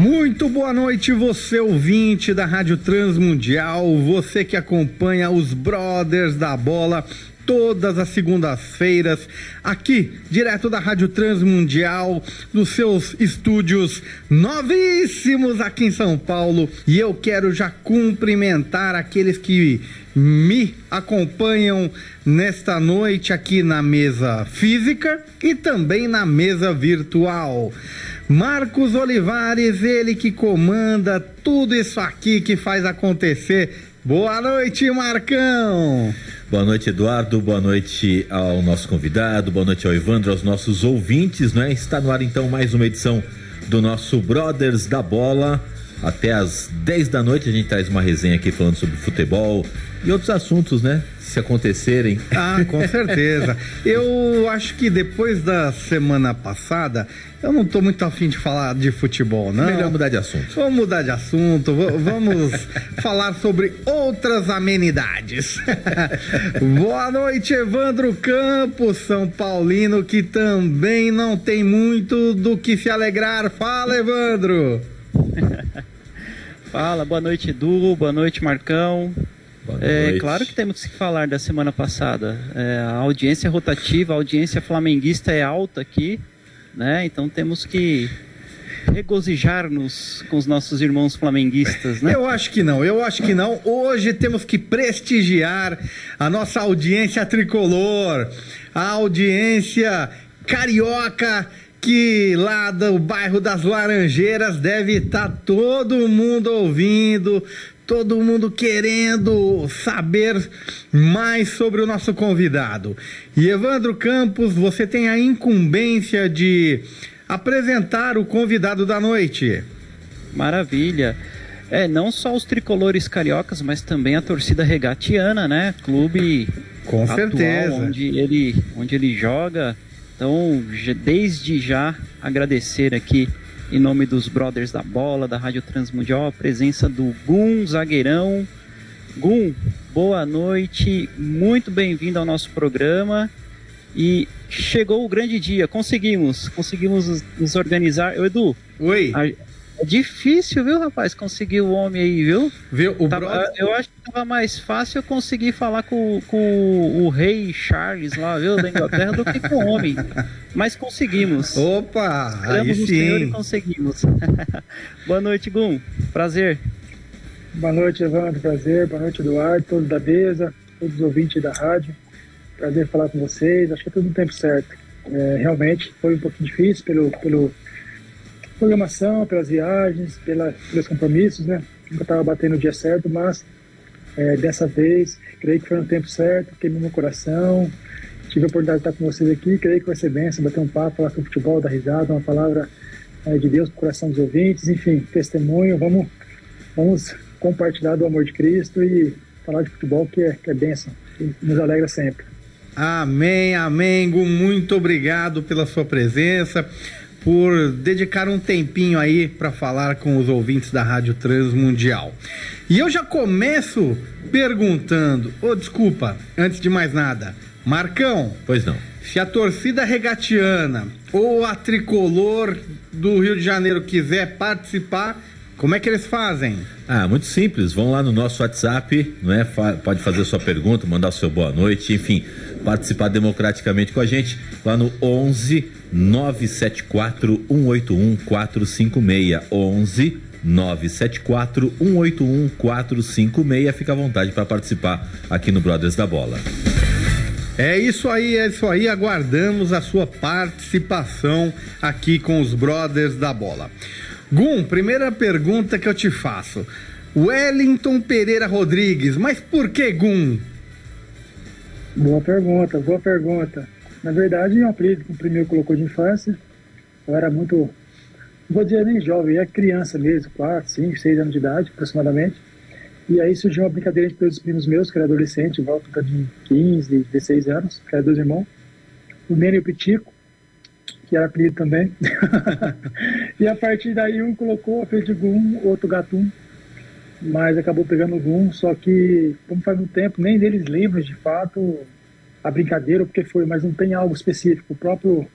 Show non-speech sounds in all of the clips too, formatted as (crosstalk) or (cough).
Muito boa noite, você ouvinte da Rádio Transmundial, você que acompanha os Brothers da Bola todas as segundas-feiras, aqui, direto da Rádio Transmundial, dos seus estúdios novíssimos aqui em São Paulo. E eu quero já cumprimentar aqueles que me acompanham nesta noite aqui na mesa física e também na mesa virtual. Marcos Olivares, ele que comanda tudo isso aqui que faz acontecer. Boa noite, Marcão! Boa noite, Eduardo. Boa noite ao nosso convidado. Boa noite ao Evandro, aos nossos ouvintes, né? Está no ar então mais uma edição do nosso Brothers da Bola. Até às 10 da noite a gente traz uma resenha aqui falando sobre futebol e outros assuntos, né? Se acontecerem. Ah, com (laughs) certeza. Eu acho que depois da semana passada, eu não estou muito afim de falar de futebol, não. Melhor mudar de assunto. Vamos mudar de assunto, vamos (laughs) falar sobre outras amenidades. (laughs) Boa noite, Evandro Campos, São Paulino, que também não tem muito do que se alegrar. Fala, Evandro! Fala, boa noite, Edu, boa noite, Marcão. É. É claro que temos que falar da semana passada. É, a audiência rotativa, a audiência flamenguista é alta aqui, né? Então temos que regozijar-nos com os nossos irmãos flamenguistas, né? Eu acho que não, eu acho que não. Hoje temos que prestigiar a nossa audiência tricolor, a audiência carioca que lá do bairro das Laranjeiras deve estar tá todo mundo ouvindo, todo mundo querendo saber mais sobre o nosso convidado. E Evandro Campos, você tem a incumbência de apresentar o convidado da noite. Maravilha. É, não só os tricolores cariocas, mas também a torcida regatiana, né? Clube com certeza onde ele onde ele joga então, desde já agradecer aqui em nome dos Brothers da Bola, da Rádio Transmundial, a presença do Gum Zagueirão. Gum, boa noite, muito bem-vindo ao nosso programa. E chegou o grande dia, conseguimos, conseguimos nos organizar. Eu, Edu, Oi. A, é difícil, viu, rapaz, conseguir o homem aí, viu? Viu? O tava, brother... Eu acho que tava mais fácil eu conseguir falar com, com o rei Charles lá, viu, da Inglaterra, do que com o homem. Mas conseguimos. Opa! Esperamos aí sim. Senhor e conseguimos. (laughs) Boa noite, Gum. Prazer. Boa noite, Evandro. Prazer. Boa noite, Eduardo, todos da mesa, todos os ouvintes da rádio. Prazer falar com vocês. Acho que é tudo no tempo certo. É, realmente foi um pouquinho difícil pelo, pelo programação, pelas viagens, pela, pelos compromissos, né? Nunca estava batendo o dia certo, mas é, dessa vez, creio que foi no tempo certo, queimou meu coração. Tive a oportunidade de estar com vocês aqui, creio que vai ser bem, bater um papo, falar sobre futebol, dar risada, uma palavra é, de Deus para o coração dos ouvintes, enfim, testemunho. Vamos, vamos compartilhar do amor de Cristo e falar de futebol que é, que é bênção, que nos alegra sempre. Amém, amém. Muito obrigado pela sua presença por dedicar um tempinho aí para falar com os ouvintes da Rádio Transmundial. E eu já começo perguntando, ô oh, desculpa, antes de mais nada, Marcão. Pois não. Se a torcida regatiana ou a tricolor do Rio de Janeiro quiser participar, como é que eles fazem? Ah, muito simples. Vão lá no nosso WhatsApp, não é? Pode fazer sua pergunta, mandar seu boa noite, enfim, participar democraticamente com a gente lá no 11 974 181 456 11 974 181 456. Fica à vontade para participar aqui no Brothers da Bola. É isso aí, é isso aí. Aguardamos a sua participação aqui com os Brothers da Bola. Gum, primeira pergunta que eu te faço. Wellington Pereira Rodrigues, mas por que Gum? Boa pergunta, boa pergunta. Na verdade, é um apelido que o primeiro colocou de infância. Eu era muito vou dizer nem jovem, é criança mesmo, 4, 5, 6 anos de idade aproximadamente. E aí surgiu uma brincadeira entre dois primos meus, que era adolescente, volta de 15, 16 anos, que eram dois irmãos, o Nene e o Pitico, que era apelido também. (laughs) e a partir daí um colocou o apelido de Gum, outro Gatum, mas acabou pegando o Gum, só que, como faz muito tempo, nem deles lembram de fato a brincadeira, porque foi, mas não tem algo específico. O próprio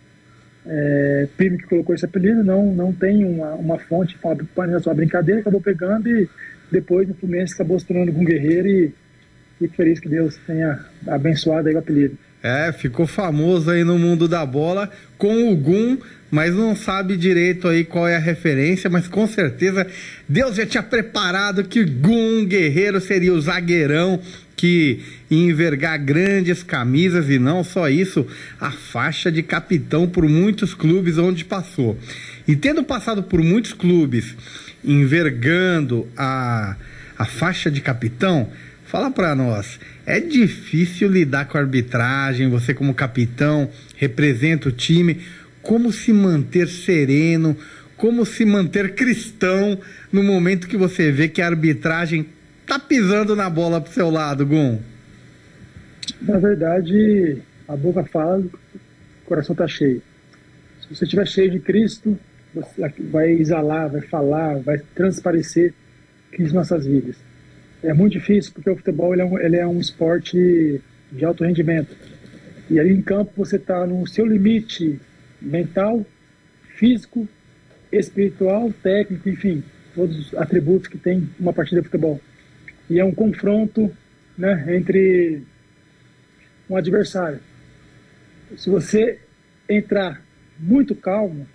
é, primo que colocou esse apelido não, não tem uma, uma fonte para a sua brincadeira, acabou pegando e depois no Fluminense acabou se tornando um guerreiro e fico feliz que Deus tenha abençoado aí o apelido. É, ficou famoso aí no mundo da bola com o Gum, mas não sabe direito aí qual é a referência, mas com certeza Deus já tinha preparado que Gum Guerreiro seria o zagueirão que envergar grandes camisas e não só isso, a faixa de capitão por muitos clubes onde passou. E tendo passado por muitos clubes envergando a, a faixa de capitão, fala para nós, é difícil lidar com a arbitragem, você como capitão representa o time, como se manter sereno, como se manter cristão no momento que você vê que a arbitragem tá pisando na bola pro seu lado, Gum? Na verdade, a boca fala, o coração tá cheio. Se você estiver cheio de Cristo, você vai exalar, vai falar, vai transparecer Cristo em nossas vidas. É muito difícil porque o futebol ele é, um, ele é um esporte de alto rendimento. E ali em campo você está no seu limite mental, físico, espiritual, técnico, enfim, todos os atributos que tem uma partida de futebol e é um confronto né, entre um adversário. Se você entrar muito calmo,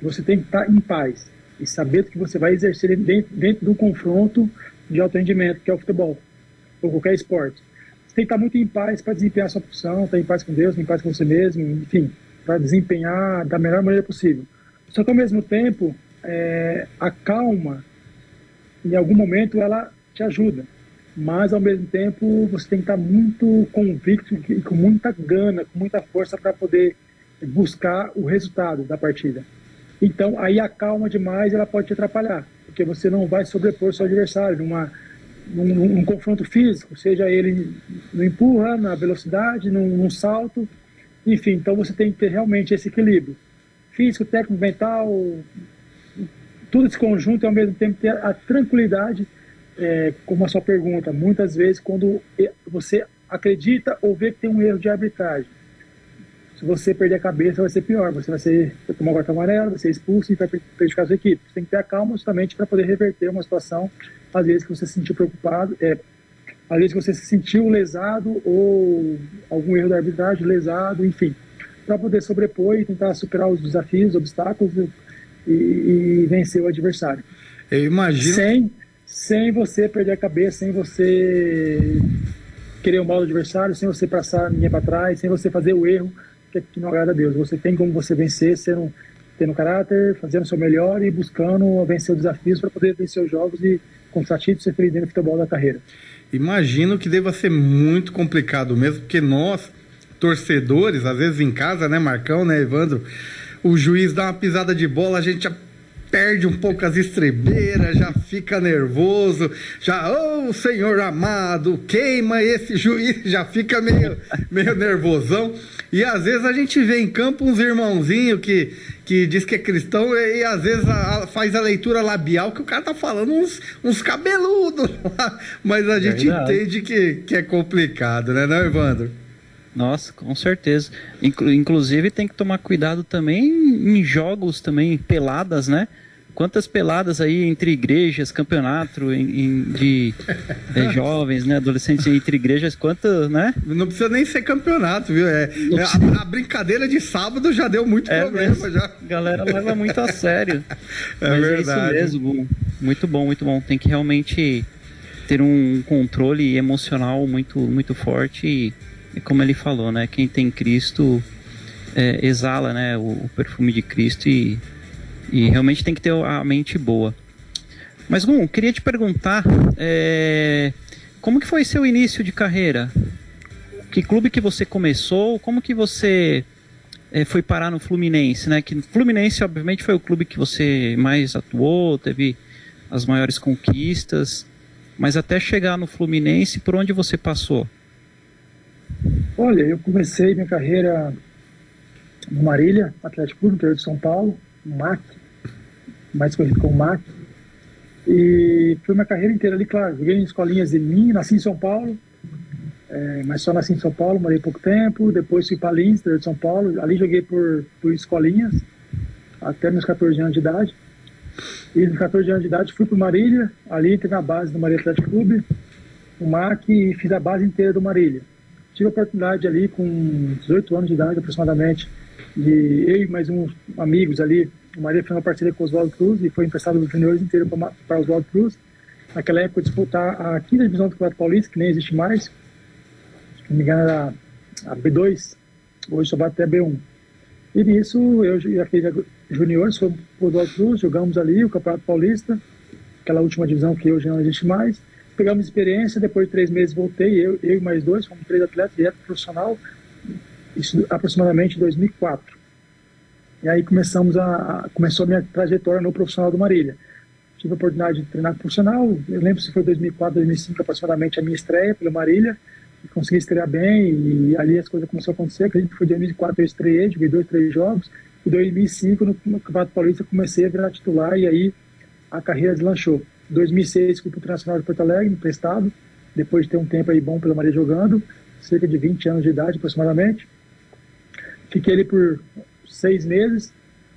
você tem que estar em paz e saber que você vai exercer dentro, dentro do confronto de alto rendimento, que é o futebol, ou qualquer esporte. Você tem que estar muito em paz para desempenhar a sua função, estar em paz com Deus, em paz com você mesmo, enfim, para desempenhar da melhor maneira possível. Só que ao mesmo tempo, é, a calma em algum momento ela te ajuda. Mas ao mesmo tempo você tem que estar muito convicto e com muita gana, com muita força para poder buscar o resultado da partida. Então aí a calma demais ela pode te atrapalhar, porque você não vai sobrepor seu adversário numa num, num confronto físico, seja ele no empurra, na velocidade, num, num salto, enfim. Então você tem que ter realmente esse equilíbrio físico, técnico, mental, tudo esse conjunto e ao mesmo tempo ter a tranquilidade, é, como a sua pergunta, muitas vezes quando você acredita ou vê que tem um erro de arbitragem, você perder a cabeça vai ser pior, você vai ser vai tomar cartão amarelo, vai ser expulso e vai prejudicar a sua equipe. Você tem que ter a calma justamente para poder reverter uma situação, às vezes que você se sentiu preocupado, é, às vezes que você se sentiu lesado ou algum erro da arbitragem, lesado, enfim, para poder sobrepor e tentar superar os desafios, os obstáculos, e, e vencer o adversário. Eu imagino. Sem, sem você perder a cabeça, sem você querer o mal do adversário, sem você passar ninguém para trás, sem você fazer o erro que, que, não agrada a Deus. Você tem como você vencer sendo, tendo caráter, fazendo o seu melhor e buscando vencer os desafios para poder vencer os jogos e conquistar títulos e ser feliz dentro do futebol da carreira. Imagino que deva ser muito complicado mesmo, porque nós, torcedores, às vezes em casa, né, Marcão, né, Evandro? o juiz dá uma pisada de bola, a gente perde um pouco as estrebeiras, já fica nervoso, já, oh senhor amado, queima esse juiz, (laughs) já fica meio, meio nervosão. E às vezes a gente vê em campo uns irmãozinhos que, que diz que é cristão e, e às vezes a, a, faz a leitura labial que o cara tá falando uns, uns cabeludos (laughs) lá, mas a gente entende que, que é complicado, né, não, Evandro? Nossa, com certeza. Inclusive tem que tomar cuidado também em jogos também, peladas, né? Quantas peladas aí entre igrejas, campeonato em, em, de, de, (laughs) jovens, né, adolescentes entre igrejas, quantas, né? Não precisa nem ser campeonato, viu? É, é a, a, brincadeira de sábado já deu muito é problema. Mesmo. Já. A galera leva muito a sério. (laughs) É Mas verdade. É isso mesmo, muito bom, muito bom. Tem que realmente ter um controle emocional muito, muito forte e como ele falou, né? Quem tem Cristo é, exala, né? O, o, perfume de Cristo e, e realmente tem que ter a mente boa. Mas, Gum, queria te perguntar, é, como que foi seu início de carreira? Que clube que você começou? Como que você é, foi parar no Fluminense, né? Que Fluminense, obviamente, foi o clube que você mais atuou, teve as maiores conquistas, mas até chegar no Fluminense, por onde você passou? Olha, eu comecei minha carreira no Marília, Atlético Clube, interior de São Paulo, MAC, mais conhecido como MAC. E foi minha carreira inteira ali, claro, joguei em escolinhas de mim, nasci em São Paulo, é, mas só nasci em São Paulo, morei pouco tempo, depois fui para Lins, interior de São Paulo, ali joguei por, por escolinhas, até meus 14 anos de idade. E com 14 anos de idade fui para Marília, ali teve a base do Marília Atlético Clube, o MAC, e fiz a base inteira do Marília. Tive a oportunidade ali com 18 anos de idade aproximadamente, de eu e mais uns amigos ali, o Marília fez uma parceria com o Oswaldo Cruz e foi emprestado dos juniores inteiro para o Oswaldo Cruz. Naquela época disputar a quinta divisão do Campeonato Paulista, que nem existe mais. Se não me engano era a B2, hoje só bate até B1. E nisso eu já fiz juniores, foi por Oswaldo Cruz, jogamos ali o Campeonato Paulista, aquela última divisão que hoje não existe mais. Pegamos experiência, depois de três meses voltei, eu, eu e mais dois, fomos três atletas direto profissional, isso aproximadamente em 2004. E aí começamos a, começou a minha trajetória no profissional do Marília. Tive a oportunidade de treinar profissional, eu lembro se foi 2004, 2005 aproximadamente a minha estreia pela Marília, consegui estrear bem e ali as coisas começaram a acontecer. Acredito que foi 2004 eu estreiei, joguei dois, três jogos. Em 2005, no, no Campeonato Paulista, comecei a virar titular e aí a carreira deslanchou. Em 2006, fui para o Internacional de Porto Alegre, emprestado, depois de ter um tempo aí bom pela Maria jogando, cerca de 20 anos de idade aproximadamente. Fiquei ali por seis meses,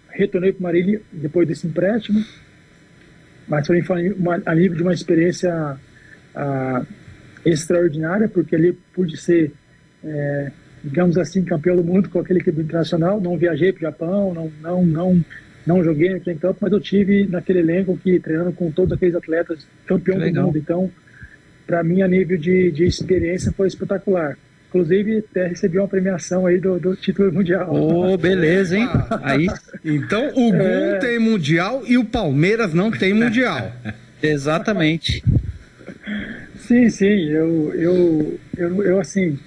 retornei para Marília depois desse empréstimo, mas para mim foi uma, a nível de uma experiência a, extraordinária, porque ali pude ser, é, digamos assim, campeão do mundo com aquele equipe internacional. Não viajei para o Japão, não, não, não, não joguei naquele campo, mas eu tive naquele elenco que treinando com todos aqueles atletas campeão do mundo. Então, para mim, a nível de, de experiência foi espetacular. Inclusive, até recebi uma premiação aí do, do título mundial. Ô, oh, beleza, hein? (laughs) Aí... Então, o Gum é... tem mundial e o Palmeiras não tem mundial. (laughs) Exatamente. Sim, sim. Eu, eu, eu, eu assim,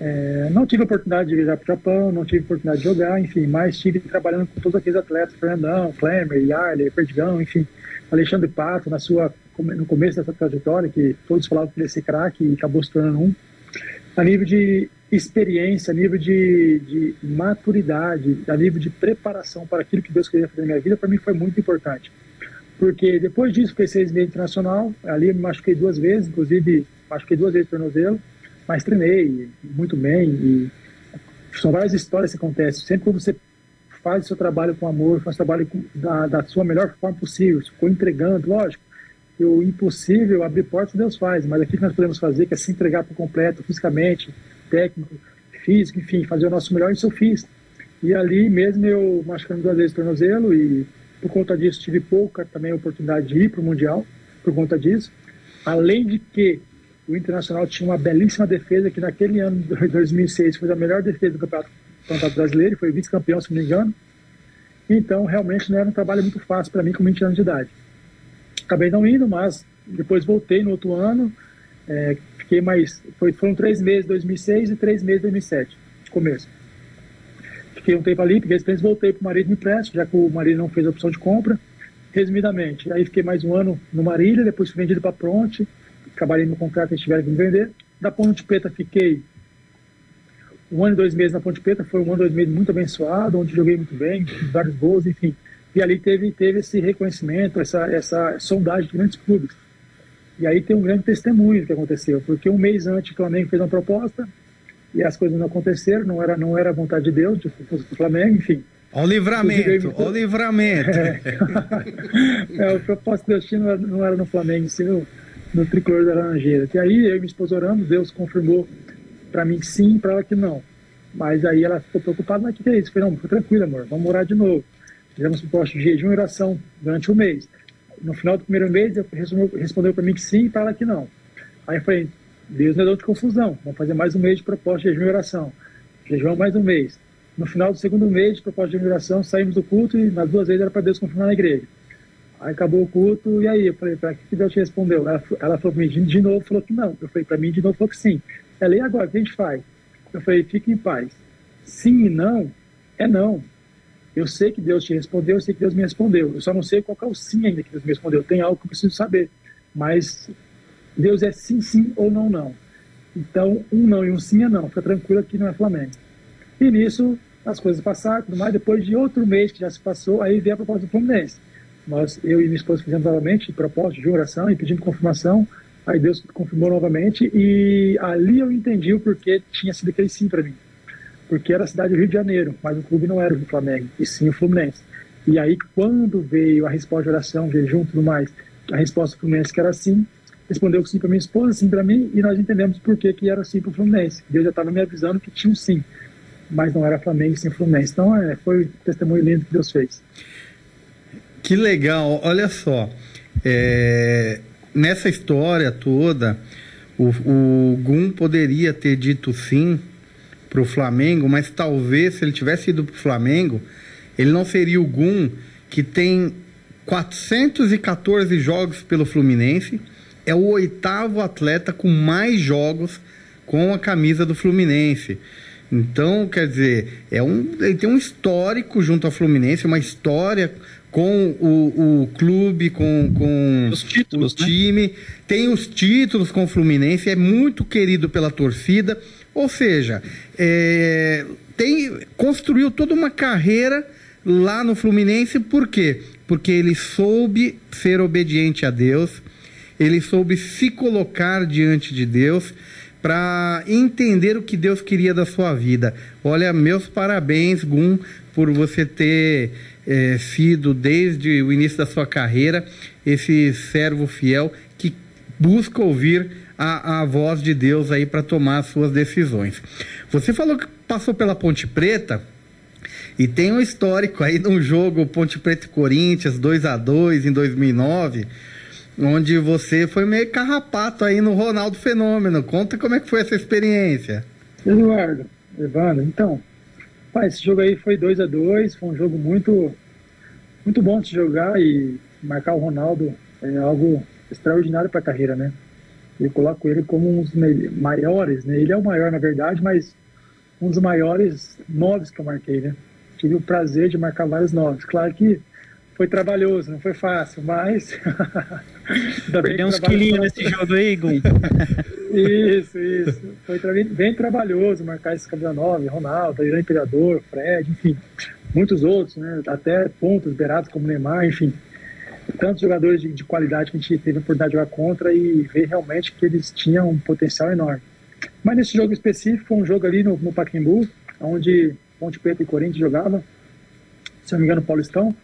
é, não tive a oportunidade de viajar para o Japão, não tive a oportunidade de jogar, enfim, mas estive trabalhando com todos aqueles atletas, Fernandão, Klemer, Yarley, Perdigão, enfim, Alexandre Pato, na sua, no começo dessa trajetória, que todos falavam que ele ia ser craque e acabou se tornando um a nível de experiência, a nível de, de, maturidade, a nível de preparação para aquilo que Deus queria fazer na minha vida, para mim foi muito importante. Porque depois disso, fiquei seis meses internacional, ali me machuquei duas vezes, inclusive machuquei duas vezes o tornozelo, mas treinei muito bem e são várias histórias que acontecem. Sempre que você faz o seu trabalho com amor, faz o trabalho da, da sua melhor forma possível, ficou entregando, lógico, o impossível abrir portas Deus faz, mas aquilo que nós podemos fazer, que é se entregar por completo, fisicamente, técnico, físico, enfim, fazer o nosso melhor, isso eu fiz. E ali mesmo eu machucando duas vezes o tornozelo e por conta disso tive pouca também oportunidade de ir para o Mundial, por conta disso. Além de que o Internacional tinha uma belíssima defesa, que naquele ano de 2006 foi a melhor defesa do Campeonato, campeonato Brasileiro, foi vice-campeão, se não me engano. Então, realmente não era um trabalho muito fácil para mim com 20 anos de idade acabei não indo, mas depois voltei no outro ano. É, fiquei mais. Foi, foram três meses em 2006 e três meses em 2007, começo. Fiquei um tempo ali, peguei experiência, voltei para o marido me empréstimo, já que o marido não fez a opção de compra. Resumidamente, aí fiquei mais um ano no Marília, depois fui vendido para Pronte, trabalhei no contrato eles tiveram que me vender. Da Ponte Preta fiquei um ano e dois meses na Ponte Preta, foi um ano e dois meses muito abençoado, onde joguei muito bem, vários gols, enfim. E ali teve, teve esse reconhecimento, essa, essa sondagem de grandes clubes. E aí tem um grande testemunho do que aconteceu, porque um mês antes o Flamengo fez uma proposta e as coisas não aconteceram, não era, não era vontade de Deus, de fosse o Flamengo, enfim. Ao livramento, ao livramento. É, (laughs) é, o propósito de Deus não era, não era no Flamengo, sim no, no tricolor da Laranjeira. E aí eu e minha esposa oramos, Deus confirmou para mim que sim, para ela que não. Mas aí ela ficou preocupada, mas o que é isso? Eu falei, não, fica tranquilo, amor, vamos orar de novo. Fizemos um posto de jejum e oração durante um mês. No final do primeiro mês, ele respondeu para mim que sim e para ela que não. Aí eu falei, Deus não é dono de confusão, vamos fazer mais um mês de proposta de jejum e oração. Jejum mais um mês. No final do segundo mês de proposta de oração, saímos do culto e nas duas vezes era para Deus confirmar na igreja. Aí acabou o culto, e aí? Eu falei, para que Deus te respondeu? Ela, ela falou para mim, de novo, falou que não. Eu falei, para mim, de novo, falou que sim. Ela, e agora, o que a gente faz? Eu falei, fique em paz. Sim e não é não. Eu sei que Deus te respondeu, eu sei que Deus me respondeu. Eu só não sei qual é o sim ainda que Deus me respondeu. Tem algo que eu preciso saber. Mas Deus é sim, sim ou não, não. Então, um não e um sim é não. Fica tranquilo aqui não é Flamengo. E nisso, as coisas passaram, tudo mais. Depois de outro mês que já se passou, aí veio a proposta do Fluminense. Nós, eu e minha esposa fizemos novamente proposta de oração e pedindo confirmação. Aí Deus confirmou novamente e ali eu entendi o porquê tinha sido aquele sim para mim porque era a cidade do Rio de Janeiro, mas o clube não era o Flamengo, e sim o Fluminense. E aí, quando veio a resposta de oração, jejum e tudo mais, a resposta do Fluminense que era sim, respondeu que sim para minha esposa, sim para mim, e nós entendemos por que, que era sim para o Fluminense. Deus já estava me avisando que tinha um sim, mas não era Flamengo, sim Fluminense. Então, é, foi um testemunho lindo que Deus fez. Que legal, olha só. É, nessa história toda, o, o Gum poderia ter dito sim para o Flamengo, mas talvez se ele tivesse ido para o Flamengo, ele não seria o Gum que tem 414 jogos pelo Fluminense, é o oitavo atleta com mais jogos com a camisa do Fluminense. Então, quer dizer, é um, ele tem um histórico junto ao Fluminense, uma história com o, o clube, com, com os títulos, o né? time, né? tem os títulos com o Fluminense, é muito querido pela torcida. Ou seja, é, tem, construiu toda uma carreira lá no Fluminense, por quê? Porque ele soube ser obediente a Deus, ele soube se colocar diante de Deus para entender o que Deus queria da sua vida. Olha, meus parabéns, Gum, por você ter é, sido, desde o início da sua carreira, esse servo fiel que busca ouvir a, a voz de Deus aí para tomar as suas decisões. Você falou que passou pela Ponte Preta e tem um histórico aí de um jogo Ponte Preta e Corinthians 2 a 2 em 2009, onde você foi meio carrapato aí no Ronaldo Fenômeno. Conta como é que foi essa experiência. Eduardo, Evandro, então, esse jogo aí foi 2 a 2 foi um jogo muito muito bom de jogar e marcar o Ronaldo é algo extraordinário para a carreira, né? Eu coloco ele como um dos maiores, né? Ele é o maior, na verdade, mas um dos maiores noves que eu marquei, né? Tive o prazer de marcar vários noves. Claro que foi trabalhoso, não foi fácil, mas. Perdeu uns quilinhos nesse jogo aí, Gum. (laughs) isso, isso. Foi bem, bem trabalhoso marcar esse campeão 9, Ronaldo, Irã Imperador, Fred, enfim, muitos outros, né? Até pontos beirados como Neymar, enfim tantos jogadores de, de, qualidade que a gente teve a oportunidade de jogar contra e ver realmente que eles tinham um potencial enorme. Mas nesse jogo específico, um jogo ali no, no Pacaembu, onde Ponte Preta e Corinthians jogavam, se não me engano, Paulistão.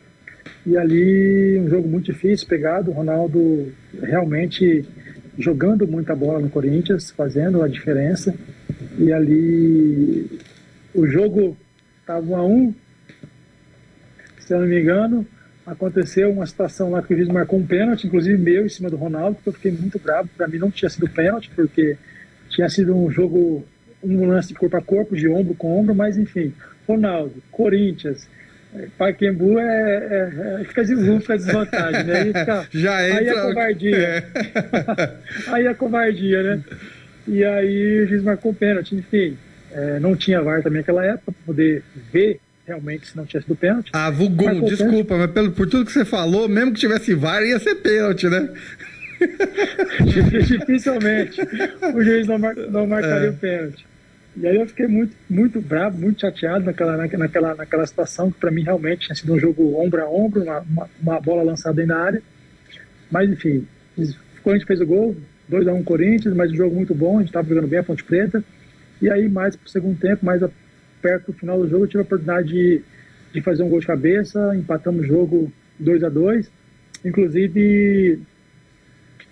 E ali, um jogo muito difícil, pegado, o Ronaldo realmente jogando muita bola no Corinthians, fazendo a diferença. E ali, o jogo estava 1 a 1 se eu não me engano, aconteceu uma situação lá que o juiz marcou um pênalti, inclusive meu, em cima do Ronaldo, que eu fiquei muito bravo. Para mim não tinha sido pênalti, porque tinha sido um jogo, um lance de corpo a corpo, de ombro com ombro, mas enfim. Ronaldo, Corinthians, eh, Paquembu é, é, é, fica, de, fica desvantagem, né? Aí, fica, (laughs) Já entra... aí é covardia. É. (laughs) aí é covardia, né? E aí o juiz marcou pênalti, enfim. É, não tinha VAR também naquela época para poder ver realmente se não tivesse do pênalti. Ah, Vugum, desculpa, mas pelo, por tudo que você falou, mesmo que tivesse VAR, ia ser pênalti, né? Dificilmente o juiz não, mar, não marcaria é. o pênalti. E aí eu fiquei muito, muito bravo, muito chateado naquela, naquela, naquela situação, que para mim realmente tinha sido um jogo ombro a ombro, uma, uma, uma bola lançada aí na área. Mas enfim, o Corinthians fez o gol, 2x1 um Corinthians, mas um jogo muito bom, a gente estava jogando bem a Ponte Preta. E aí, mais pro segundo tempo, mais a perto do final do jogo, eu tive a oportunidade de, de fazer um gol de cabeça, empatamos o jogo 2 a 2 Inclusive,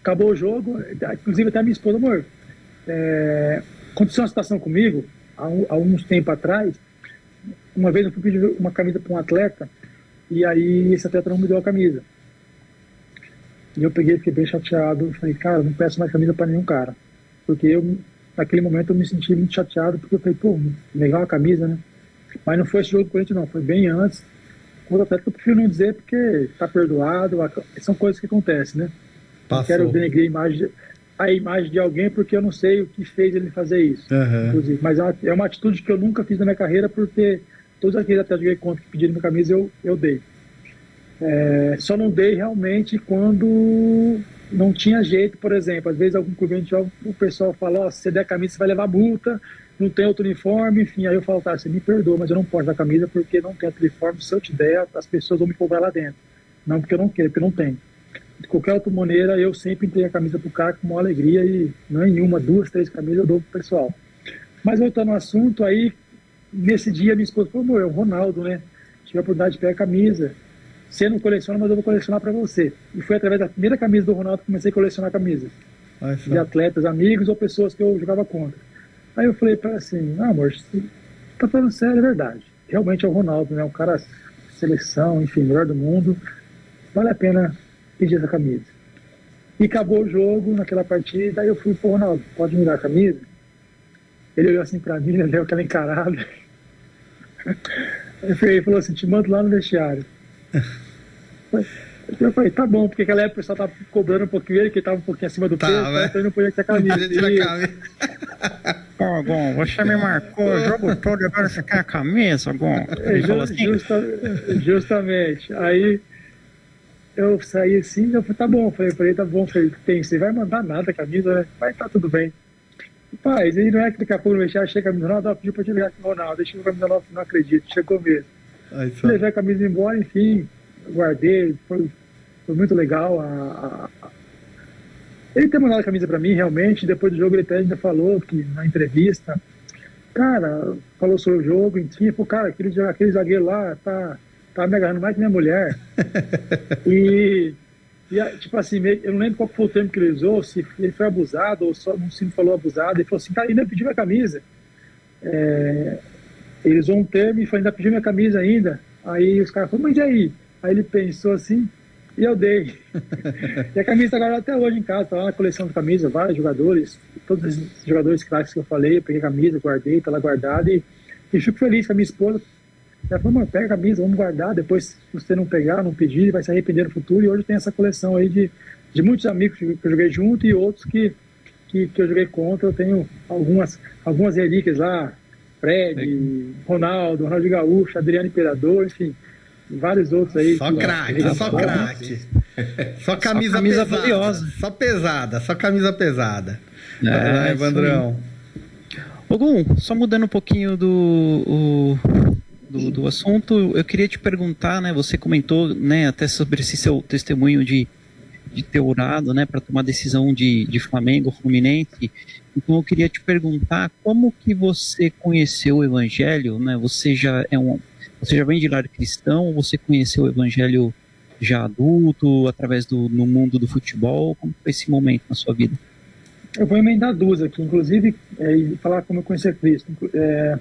acabou o jogo, inclusive até minha esposa, amor, é, aconteceu uma situação comigo, há, há uns tempos atrás, uma vez eu fui pedir uma camisa para um atleta, e aí esse atleta não me deu a camisa. E eu peguei, fiquei bem chateado, falei, cara, não peço mais camisa para nenhum cara. Porque eu naquele momento eu me senti muito chateado, porque eu falei, pô, legal a camisa, né? Mas não foi esse jogo do Corinthians, não, foi bem antes. Contra o Atlético eu prefiro não dizer porque tá perdoado, são coisas que acontecem, né? Passou. Não quero denegrir a imagem, a imagem de alguém porque eu não sei o que fez ele fazer isso, uhum. inclusive. Mas é uma, é uma atitude que eu nunca fiz na minha carreira porque todos aqueles até joguei contra que pediram minha camisa, eu, eu dei. É, só não dei realmente quando não tinha jeito, por exemplo. Às vezes algum cliente o pessoal fala, ó, se você der camisa, você vai levar multa, não tem outro uniforme, enfim. Aí eu falo, tá, você me perdoa, mas eu não posso dar camisa porque não tem outro uniforme. Se eu te der, as pessoas vão me cobrar lá dentro. Não porque eu não quero, porque não tem. De qualquer outra maneira, eu sempre entrei a camisa pro cara com uma alegria e não é nenhuma, duas, três camisas eu dou pro pessoal. Mas voltando ao assunto, aí nesse dia minha esposa falou, é o Ronaldo, né? Tive a oportunidade de pegar a camisa. Você não coleciona, mas eu vou colecionar para você. E foi através da primeira camisa do Ronaldo que comecei a colecionar camisas. De atletas, amigos ou pessoas que eu jogava contra. Aí eu falei para assim, ah, amor, você tá falando sério, é verdade. Realmente é o Ronaldo, né? Um cara, seleção, enfim, melhor do mundo. Vale a pena pedir essa camisa. E acabou o jogo naquela partida, aí eu fui pro Ronaldo, pode me dar a camisa? Ele olhou assim pra mim, (laughs) né, deu aquela encarada. (laughs) Ele falou assim, te mando lá no vestiário. Eu falei, tá bom, porque aquela época o pessoal tava cobrando um pouquinho ele, que tava um pouquinho acima do tá, peso, né? então ele não podia ter a camisa. Ó, Gon, você me marcou o (laughs) jogo todo, agora você quer a camisa, Gon? Ele falou assim. Justa, justamente. Aí eu saí assim, eu falei, tá bom, falei, falei, tá bom, falei, tem, você vai mandar nada a camisa, né? Vai, tá tudo bem. Rapaz, aí não é que daqui a pouco no vestiário chega a camisa nova, pediu pra te ligar com o Ronaldo, deixa a camisa nova, não acredito, chegou mesmo. Aí, Levei a camisa embora, enfim, guardei, foi, foi muito legal. A, a, ele ter mandado a camisa para mim, realmente, depois do jogo ele até ainda falou que na entrevista, cara, falou sobre o jogo, enfim, falou, cara, aquele, aquele zagueiro lá tá, tá me agarrando mais que minha mulher. (laughs) e, e, tipo assim, eu não lembro qual foi o termo que ele usou, se ele foi abusado ou só não se falou abusado, ele falou assim, cara, ainda pediu minha camisa. É, ele usou um termo e falou, ainda pediu minha camisa ainda. Aí os caras falaram, mas e aí? Aí ele pensou assim e eu dei. (laughs) e a camisa está guardada até hoje em casa, está lá na coleção de camisas, vários jogadores, todos esses jogadores clássicos que eu falei, eu peguei a camisa, guardei, está lá guardada e, e fico feliz com a minha esposa. Ela falou, mano, pega a camisa, vamos guardar, depois se você não pegar, não pedir, vai se arrepender no futuro. E hoje tem essa coleção aí de, de muitos amigos que eu joguei junto e outros que, que, que eu joguei contra. Eu tenho algumas, algumas relíquias lá, Fred, Ronaldo, Ronaldo Gaúcho, Adriano Imperador, enfim, vários outros aí. Só craque, só craque. (laughs) Só camisa, só camisa pesada. Só pesada, só camisa pesada. É, Evandrão. Ogum, só mudando um pouquinho do, o, do, do, assunto, eu queria te perguntar, né? Você comentou, né, até sobre esse seu testemunho de, de ter orado, né, para tomar decisão de, de Flamengo, Fluminense. Então eu queria te perguntar como que você conheceu o Evangelho, né? Você já é um você já vem de lar cristão? Você conheceu o evangelho já adulto, através do no mundo do futebol? Como foi esse momento na sua vida? Eu vou emendar duas aqui, inclusive, é, e falar como eu conheci Cristo. É,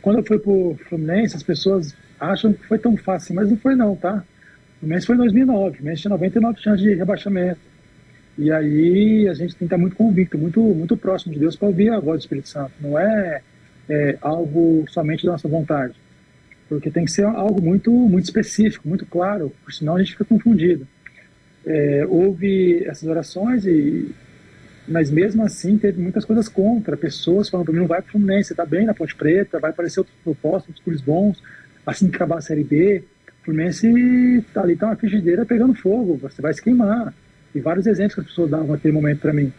quando eu fui para o Fluminense, as pessoas acham que foi tão fácil, mas não foi não, tá? O Fluminense foi em 2009, o Fluminense tinha 99 chances de rebaixamento. E aí a gente tem que estar muito convicto, muito, muito próximo de Deus para ouvir a voz do Espírito Santo. Não é, é algo somente da nossa vontade porque tem que ser algo muito, muito específico, muito claro, senão a gente fica confundido. É, houve essas orações, e, mas mesmo assim teve muitas coisas contra, pessoas falando para mim, não vai para o Fluminense, você está bem na Ponte Preta, vai aparecer outros propostas, outros clubes bons, assim que acabar a Série B, Fluminense está ali, está uma frigideira pegando fogo, você vai se queimar. E vários exemplos que as pessoas davam naquele momento para mim.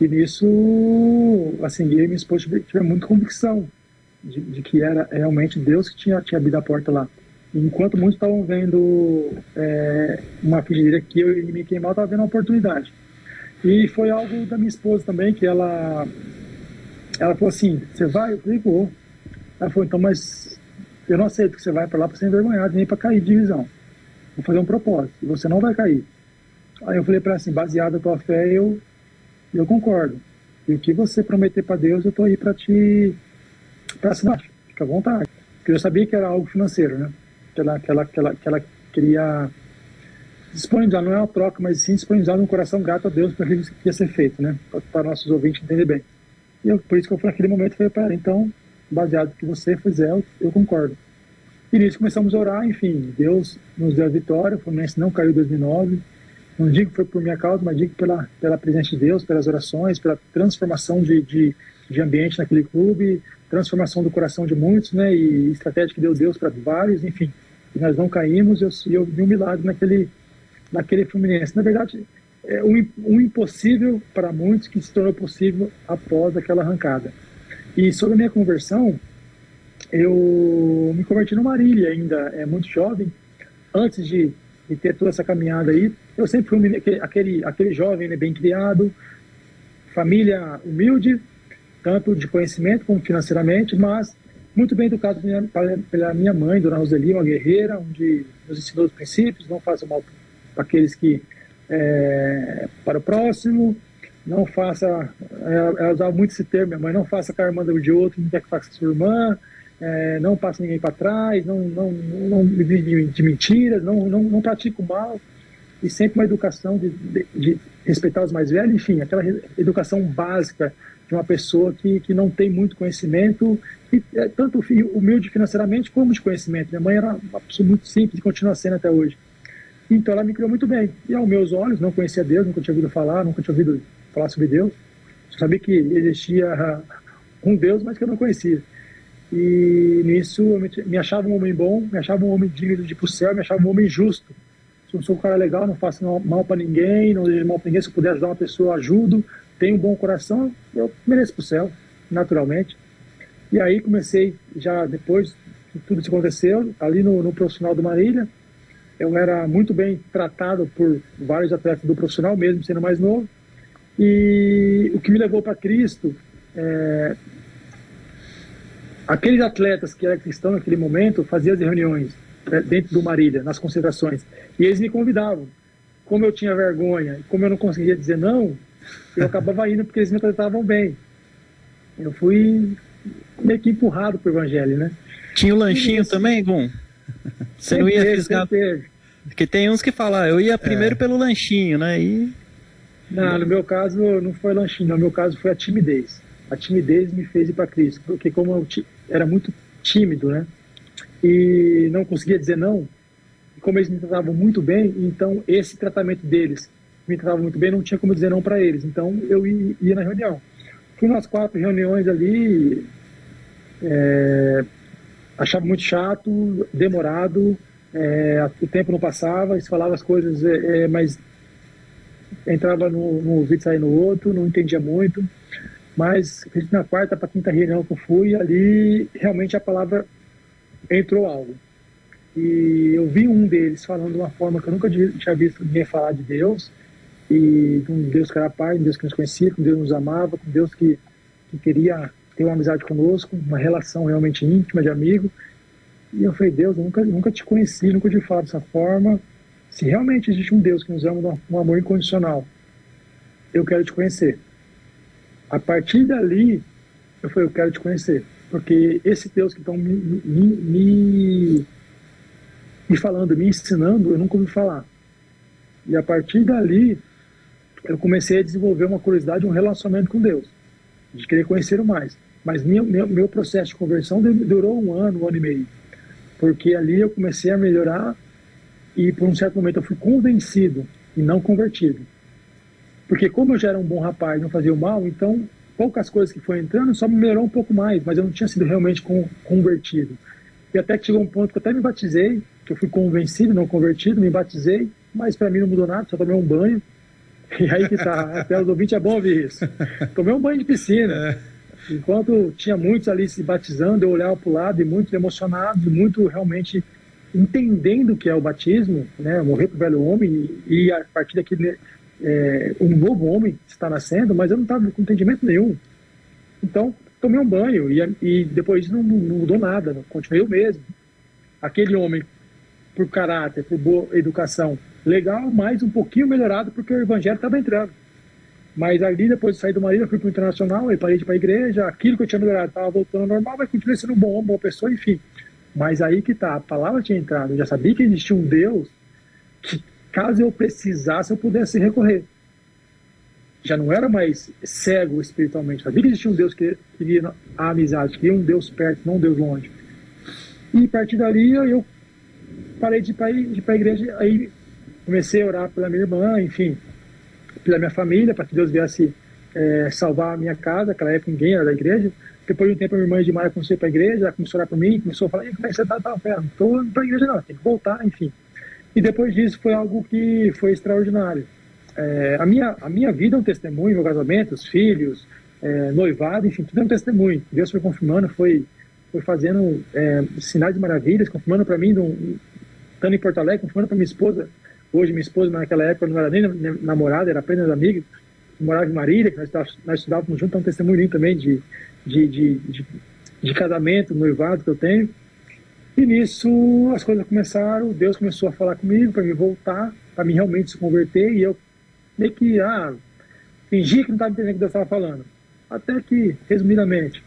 E nisso, assim, eu e minha esposa tiveram muita convicção de, de, que era realmente Deus que tinha, tinha abrido a porta lá. enquanto muitos estavam vendo é, uma frigideira que eu e me queimar, eu estava vendo uma oportunidade. E foi algo da minha esposa também, que ela, ela falou assim, você vai? Eu falei, vou. Ela falou, então, mas eu não aceito que você vai para lá para ser envergonhado, nem para cair de divisão. Vou fazer um propósito, e você não vai cair. Aí eu falei para assim, baseado na tua fé, eu, eu concordo. E o que você prometer para Deus, eu estou aí para te para assinar, fica à vontade. Porque eu sabia que era algo financeiro, né? Que ela, que ela, que ela, que ela queria disponibilizar, não é uma troca, mas sim disponibilizar um coração grato a Deus para aquilo que ia ser feito, né? Para nossos ouvintes entenderem bem. E eu, por isso que eu, naquele momento, falei para ela, então, baseado no que você fizer, eu, concordo. E nisso começamos a orar, enfim, Deus nos deu a vitória, o Fluminense não caiu em 2009. Não digo que foi por minha causa, mas digo pela, pela presença de Deus, pelas orações, pela transformação de, de, de ambiente naquele clube, transformação do coração de muitos, né? E estratégia que deu Deus para vários, enfim. E nós não caímos e eu, eu vi um milagre naquele, naquele Fluminense. Na verdade, é um, um impossível para muitos que se tornou possível após aquela arrancada. E sobre a minha conversão, eu me converti no Marília ainda, é muito jovem. Antes de, de ter toda essa caminhada aí, eu sempre fui um, aquele, aquele jovem né, bem criado, família humilde, tanto de conhecimento como financeiramente, mas muito bem educado pela minha mãe, Dona Roseli, uma guerreira, onde nos ensinou os princípios, não faça mal para aqueles que é, para o próximo, não faça, é, ela usava muito esse termo, minha mãe, não faça com a irmã de outro, não quer que faça com sua irmã, é, não passe ninguém para trás, não, não, não vive de mentiras, não, não, não o mal, e sempre uma educação de, de, de respeitar os mais velhos, enfim, aquela educação básica de uma pessoa que, que não tem muito conhecimento, e, é, tanto humilde financeiramente como de conhecimento. Minha mãe era uma pessoa muito simples e continua sendo até hoje. Então ela me criou muito bem. E aos meus olhos, não conhecia Deus, nunca tinha ouvido falar, nunca tinha ouvido falar sobre Deus. sabia que existia um Deus, mas que eu não conhecia. E nisso eu me achava um homem bom, me achava um homem digno de ir para o céu, me achava um homem justo. Eu sou um cara legal, não faço mal para ninguém, não desejo mal para ninguém, se eu puder ajudar uma pessoa, ajudo, tenho um bom coração, eu mereço para o céu, naturalmente. E aí comecei, já depois que tudo isso aconteceu, ali no, no profissional do Marília, eu era muito bem tratado por vários atletas do profissional, mesmo sendo mais novo. E o que me levou para Cristo é, aqueles atletas que eram cristãos naquele momento faziam as reuniões né, dentro do Marília, nas concentrações, e eles me convidavam. Como eu tinha vergonha, como eu não conseguia dizer não, eu acabava indo porque eles me tratavam bem. Eu fui meio que empurrado para o evangelho, né? Tinha o lanchinho também, Gum? Você não ia fisgar? Porque tem uns que falam, ah, eu ia primeiro é. pelo lanchinho, né? E... Não, no meu caso não foi lanchinho, no meu caso foi a timidez. A timidez me fez ir para Cristo, porque como eu era muito tímido, né? E não conseguia dizer não, e como eles me tratavam muito bem, então esse tratamento deles me tratava muito bem, não tinha como dizer não para eles. Então eu ia na reunião. Fui nas quatro reuniões ali, é, achava muito chato, demorado, é, o tempo não passava, eles falavam as coisas, é, é mas entrava no, no ouvido e saía no outro, não entendia muito. Mas na quarta para quinta reunião que eu fui, ali realmente a palavra entrou algo. E eu vi um deles falando de uma forma que eu nunca tinha visto ninguém falar de Deus, e de um Deus que era pai, um Deus que nos conhecia, um Deus nos amava, um Deus que, que queria ter uma amizade conosco, uma relação realmente íntima de amigo. E eu falei, Deus, eu nunca, nunca te conheci, nunca te falado dessa forma. Se realmente existe um Deus que nos ama um amor incondicional, eu quero te conhecer. A partir dali, eu falei, eu quero te conhecer. Porque esse Deus que estão me, me, me, me falando, me ensinando, eu nunca ouvi falar. E a partir dali, eu comecei a desenvolver uma curiosidade, um relacionamento com Deus, de querer conhecer mais. Mas meu, meu, meu processo de conversão durou um ano, um ano e meio. Porque ali eu comecei a melhorar e por um certo momento eu fui convencido e não convertido. Porque como eu já era um bom rapaz, não fazia o mal, então poucas coisas que foi entrando só me melhorou um pouco mais, mas eu não tinha sido realmente convertido. E até que chegou um ponto que eu até me batizei, que eu fui convencido, não convertido, me batizei, mas para mim não mudou nada, só tomei um banho. (laughs) E aí que tá, até os ouvintes é bom ouvir isso. Tomei um banho de piscina. É. Enquanto tinha muitos ali se batizando, eu olhava para o lado e muito emocionado, muito realmente entendendo o que é o batismo, né, morrer para o velho homem e, a partir daquele é, um novo homem está nascendo, mas eu não estava com entendimento nenhum. Então, tomei um banho e, e depois não, não, mudou nada, continuei o mesmo. Aquele homem, por caráter, por boa educação, legal, mas um pouquinho melhorado porque o evangelho estava entrando. Mas ali, depois de sair do marido, eu fui para o internacional, aí parei de ir para a igreja, aquilo que eu tinha melhorado estava voltando ao normal, mas continuei sendo um bom homem, boa pessoa, enfim. Mas aí que tá, a palavra tinha entrado, eu já sabia que existia um Deus que caso eu precisasse, eu pudesse recorrer. Já não era mais cego espiritualmente. Sabia que existia um Deus que queria a amizade, queria um Deus perto, não um Deus longe. E a partir dali eu parei de ir para a igreja, aí comecei a orar pela minha irmã, enfim, pela minha família, para que Deus viesse é, salvar a minha casa, naquela época ninguém era da igreja. Depois de um tempo, a minha irmã de Maia começou a ir para a igreja, ela começou a olhar para mim, começou a falar: como é que você está? Tá, não estou para a igreja, não, tem que voltar, enfim. E depois disso foi algo que foi extraordinário. É, a, minha, a minha vida é um testemunho, meu casamento, os filhos, é, noivado, enfim, tudo é um testemunho. Deus foi confirmando, foi, foi fazendo é, sinais de maravilhas, confirmando para mim, estando em Porto Alegre, confirmando para minha esposa. Hoje, minha esposa, naquela época, não era nem namorada, era apenas amiga, morava em Marília, que nós, nós estudávamos juntos, é um testemunho também de, de, de, de, de casamento, noivado que eu tenho. E nisso as coisas começaram, Deus começou a falar comigo para me voltar, para mim realmente se converter, e eu meio que, ah, fingi que não estava entendendo o que Deus estava falando. Até que, resumidamente,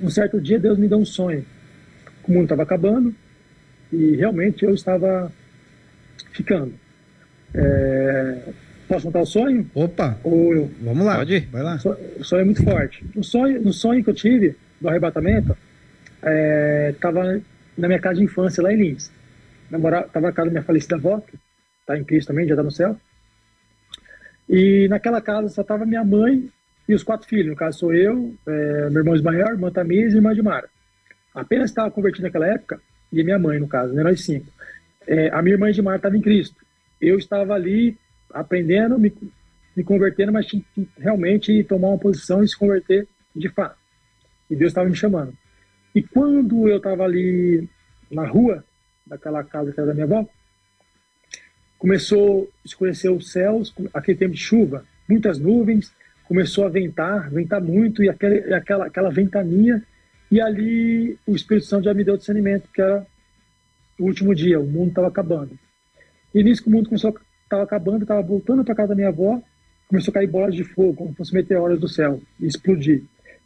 um certo dia Deus me deu um sonho. O mundo estava acabando e realmente eu estava ficando. É... Posso contar o sonho? Opa! Ou Vamos lá. Pode Vai lá. O sonho é muito forte. No sonho, no sonho que eu tive, do arrebatamento, estava é, na minha casa de infância, lá em Lins. Estava na casa da minha falecida avó, que está em Cristo também, já está no céu. E naquela casa só estava minha mãe e os quatro filhos. No caso, sou eu, é, meu irmão Ismael, irmã Tamires e irmã Dimara. Apenas estava convertido naquela época, e minha mãe, no caso, né, nós cinco. É, a minha irmã Dimara estava em Cristo. Eu estava ali aprendendo, me, me convertendo, mas tinha que realmente tomar uma posição e se converter de fato. E Deus estava me chamando. E quando eu estava ali na rua, daquela casa que era da minha avó, começou a escurecer os céus, aquele tempo de chuva, muitas nuvens, começou a ventar, ventar muito, e aquele, aquela, aquela ventania, e ali o Espírito Santo já me deu discernimento, que era o último dia, o mundo estava acabando. E nisso que o mundo começou estava acabando, estava voltando para casa da minha avó, começou a cair bolas de fogo, como se fossem meteoros do céu, e explodir.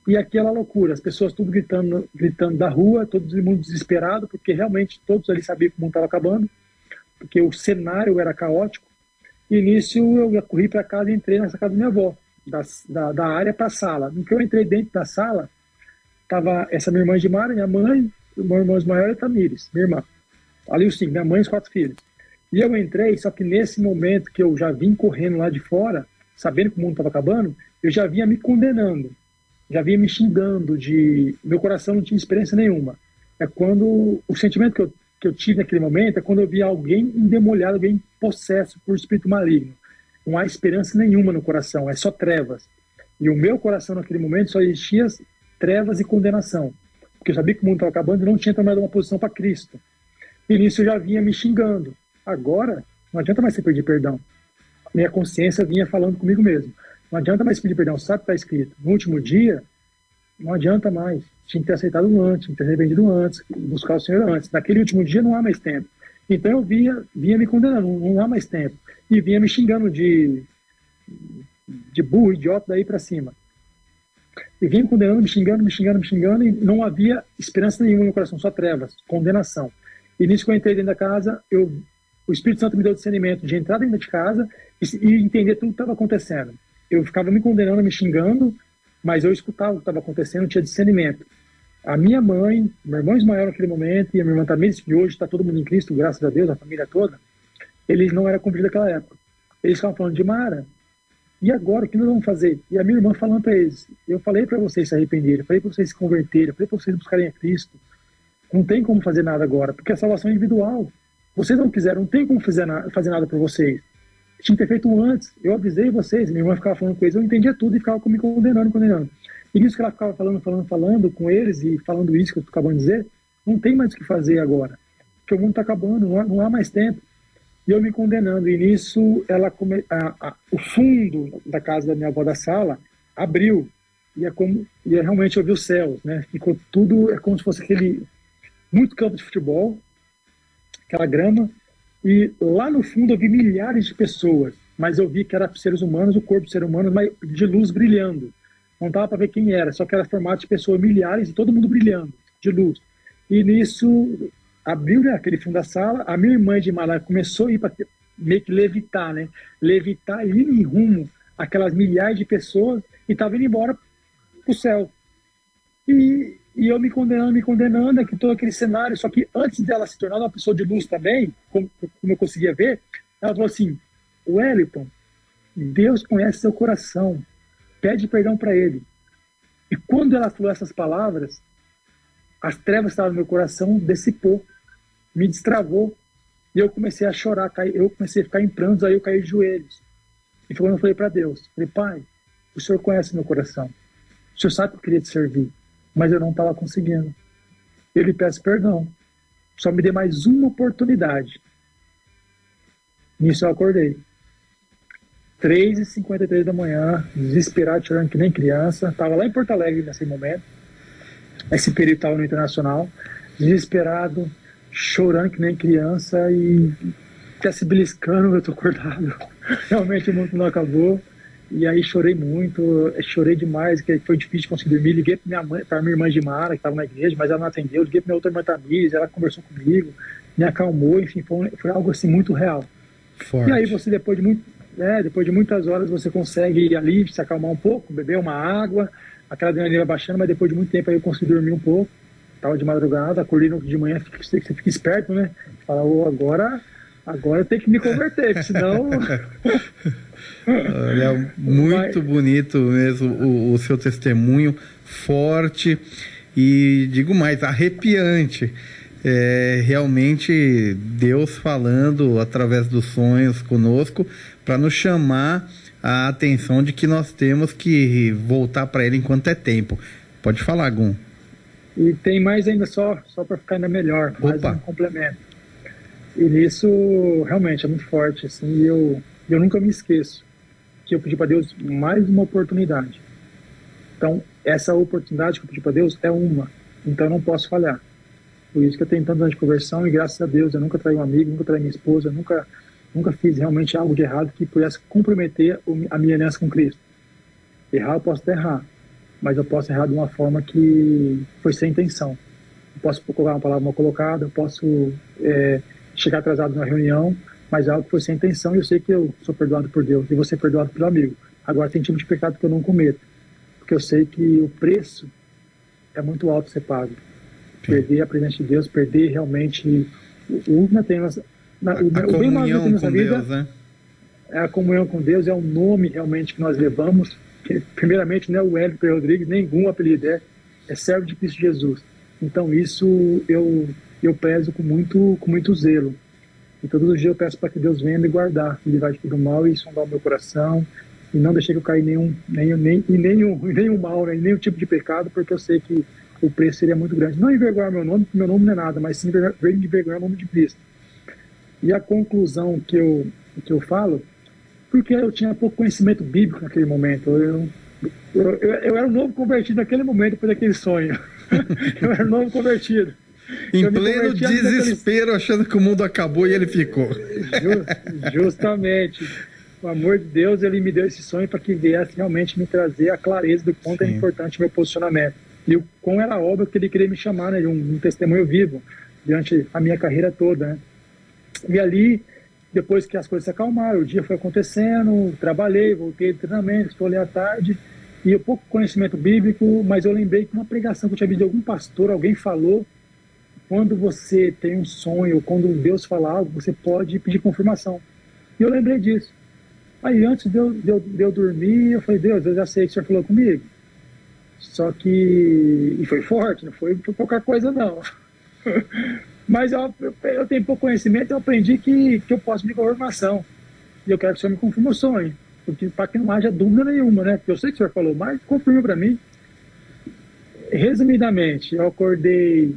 E aquela loucura, as pessoas tudo gritando, gritando da rua, todo mundo desesperado, porque realmente todos ali sabiam que o mundo estava acabando porque o cenário era caótico. E nisso eu corri para casa e entrei nessa casa da minha avó, da, da, da área para a sala. No que eu entrei dentro da sala, estava essa minha irmã de Mara, minha mãe, meu irmão maior é Tamires, minha irmã. Ali os cinco, minha mãe e os quatro filhos. E eu entrei, só que nesse momento que eu já vim correndo lá de fora, sabendo que o mundo estava acabando, eu já vinha me condenando, já vinha me xingando, de meu coração não tinha experiência nenhuma. É quando o sentimento que eu que eu tive naquele momento é quando eu vi alguém endemolhado, alguém possesso por espírito maligno. Não há esperança nenhuma no coração, é só trevas. E o meu coração naquele momento só existia trevas e condenação. Porque eu sabia que o mundo estava acabando e não tinha tomado uma posição para Cristo. E nisso eu já vinha me xingando. Agora, não adianta mais você pedir perdão. Minha consciência vinha falando comigo mesmo. Não adianta mais pedir perdão. Sabe o que está escrito? No último dia, não adianta mais. Tinha que ter aceitado antes, tinha que ter arrependido antes, buscar o Senhor antes. Naquele último dia não há mais tempo. Então eu vinha, vinha me condenando, não há mais tempo. E vinha me xingando de, de burro, idiota, daí para cima. E vinha me condenando, me xingando, me xingando, me xingando, e não havia esperança nenhuma no coração, só trevas, condenação. E nisso que eu entrei dentro da casa, eu, o Espírito Santo me deu discernimento de entrar dentro de casa e, e entender tudo que estava acontecendo. Eu ficava me condenando, me xingando, mas eu escutava o que estava acontecendo, tinha discernimento. A minha mãe, meu irmão Ismael naquele momento, e a minha irmã também, que hoje está todo mundo em Cristo, graças a Deus, a família toda, eles não eram cumpridos naquela época. Eles estavam falando de Mara, e agora, o que nós vamos fazer? E a minha irmã falando para eles, eu falei para vocês se arrependerem, falei para vocês se converterem, falei para vocês buscarem a Cristo. Não tem como fazer nada agora, porque a salvação é individual. Vocês não quiseram, não tem como fazer nada, fazer nada por vocês. Tinha que ter feito antes. Eu avisei vocês, minha irmã ficava falando eles, eu entendia tudo e ficava me condenando, condenando. E nisso que ela ficava falando, falando, falando com eles e falando isso que eu acabando de dizer, não tem mais o que fazer agora. Porque o mundo está acabando, não há, não há, mais tempo. E eu me condenando. E nisso, ela come, a, a, o fundo da casa da minha avó da sala abriu. E é como e é realmente eu vi os céus, né? Ficou tudo, é como se fosse aquele muito campo de futebol, aquela grama, e lá no fundo eu vi milhares de pessoas, mas eu vi que eram seres humanos, o corpo de ser humano, mas de luz brilhando. Não dava para ver quem era, só que era formato de pessoas, milhares e todo mundo brilhando, de luz. E nisso abriu né, aquele fundo da sala, a minha irmã de Malá começou a ir para meio que levitar, né? Levitar e ir em rumo aquelas milhares de pessoas e estava indo embora para o céu. E, e eu me condenando, me condenando, aqui todo aquele cenário. Só que antes dela se tornar uma pessoa de luz também, como, como eu conseguia ver, ela falou assim: Wellington, Deus conhece seu coração. pede perdão para ele. E quando ela falou essas palavras, as trevas que estavam no meu coração dissipou, me destravou. E eu comecei a chorar, eu comecei a ficar em prantos, aí eu caí de joelhos. E quando eu falei para Deus, falei, pai, o Senhor conhece meu coração. O Senhor sabe que eu queria te servir, mas eu não estava conseguindo. Eu lhe peço perdão. Só me dê mais uma oportunidade. Nisso eu acordei. 3h53 da manhã, desesperado, chorando que nem criança. Estava lá em Porto Alegre nesse momento. Esse período estava no Internacional. Desesperado, chorando que nem criança e até se beliscando, eu tô acordado. (laughs) Realmente o mundo não acabou. E aí chorei muito, chorei demais, que foi difícil conseguir dormir. Liguei para minha mãe, para minha irmã de Mara, que estava na igreja, mas ela não atendeu. Liguei para minha outra irmã Tamires, ela conversou comigo, me acalmou, enfim, foi, foi algo assim muito real. Forte. E aí você depois de muito, é, depois de muitas horas você consegue ir ali, se acalmar um pouco, beber uma água, aquela adrenalina baixando, mas depois de muito tempo aí eu consegui dormir um pouco. Tava de madrugada, acordei de manhã, você fica esperto, né? Fala, oh, agora, agora eu tenho que me converter, senão. (laughs) Olha, muito bonito mesmo o, o seu testemunho, forte e digo mais, arrepiante é realmente Deus falando através dos sonhos conosco para nos chamar a atenção de que nós temos que voltar para Ele enquanto é tempo. Pode falar, Gum. E tem mais ainda só, só para ficar ainda melhor, mais Opa. um complemento. E nisso realmente é muito forte, assim, e eu, eu nunca me esqueço que eu pedi para Deus mais uma oportunidade. Então, essa oportunidade que eu pedi para Deus é uma, então eu não posso falhar. Por isso que eu tenho tantos anos de conversão e graças a Deus eu nunca traí um amigo, nunca traí minha esposa, nunca, nunca fiz realmente algo de errado que pudesse comprometer a minha aliança com Cristo. Errar eu posso errar, mas eu posso errar de uma forma que foi sem intenção. Eu posso colocar uma palavra mal colocada, eu posso é, chegar atrasado numa reunião, mas é algo que foi sem intenção e eu sei que eu sou perdoado por Deus e vou ser perdoado pelo amigo. Agora tem tipo de pecado que eu não cometo, porque eu sei que o preço é muito alto ser pago perder a presença de Deus, perder realmente o, o, tem nossa, na, o, a o bem maior que nossa vida Deus, né? é a comunhão com Deus, é o nome realmente que nós levamos. Que, primeiramente, não é o Hélio Rodrigues, nenhum apelido é, é servo de Cristo Jesus. Então, isso eu, eu prezo com muito, com muito zelo. E todos os dias eu peço para que Deus venha me guardar, me livrar de todo mal e sondar o meu coração, e não deixar que eu caia em nenhum, nenhum, nem, em nenhum, (laughs) em nenhum mal, né, em nenhum tipo de pecado, porque eu sei que o preço seria muito grande. Não envergonhar meu nome, porque meu nome não é nada, mas sim envergonhar o nome de Cristo. E a conclusão que eu, que eu falo, porque eu tinha pouco conhecimento bíblico naquele momento. Eu, eu, eu, eu era um novo convertido naquele momento, depois daquele sonho. (laughs) eu era um novo convertido. Em pleno desespero, achando que o mundo acabou e ele ficou. justamente. O amor de Deus, ele me deu esse sonho para que viesse realmente me trazer a clareza do quanto é Sim. é importante o meu posicionamento e o quão era óbvio que ele queria me chamar, né, de um, um testemunho vivo durante a minha carreira toda. Né? E ali, depois que as coisas se acalmaram, o dia foi acontecendo, trabalhei, voltei de treinamento, estou ali à tarde, e eu pouco conhecimento bíblico, mas eu lembrei que uma pregação que eu tinha visto de algum pastor, alguém falou, quando você tem um sonho, quando Deus fala algo, você pode pedir confirmação. E eu lembrei disso. Aí antes de eu, de eu, de eu dormir, eu falei, Deus, eu já sei que o Senhor falou comigo. Só que. E foi forte, não foi, foi pouca coisa, não. (laughs) Mas eu, eu, tenho pouco conhecimento, eu aprendi que, que eu posso me informação. E eu quero que o senhor me confirme o sonho. Para que não haja dúvida nenhuma, né? Porque eu sei que o senhor falou, mas confirme para mim. Resumidamente, eu acordei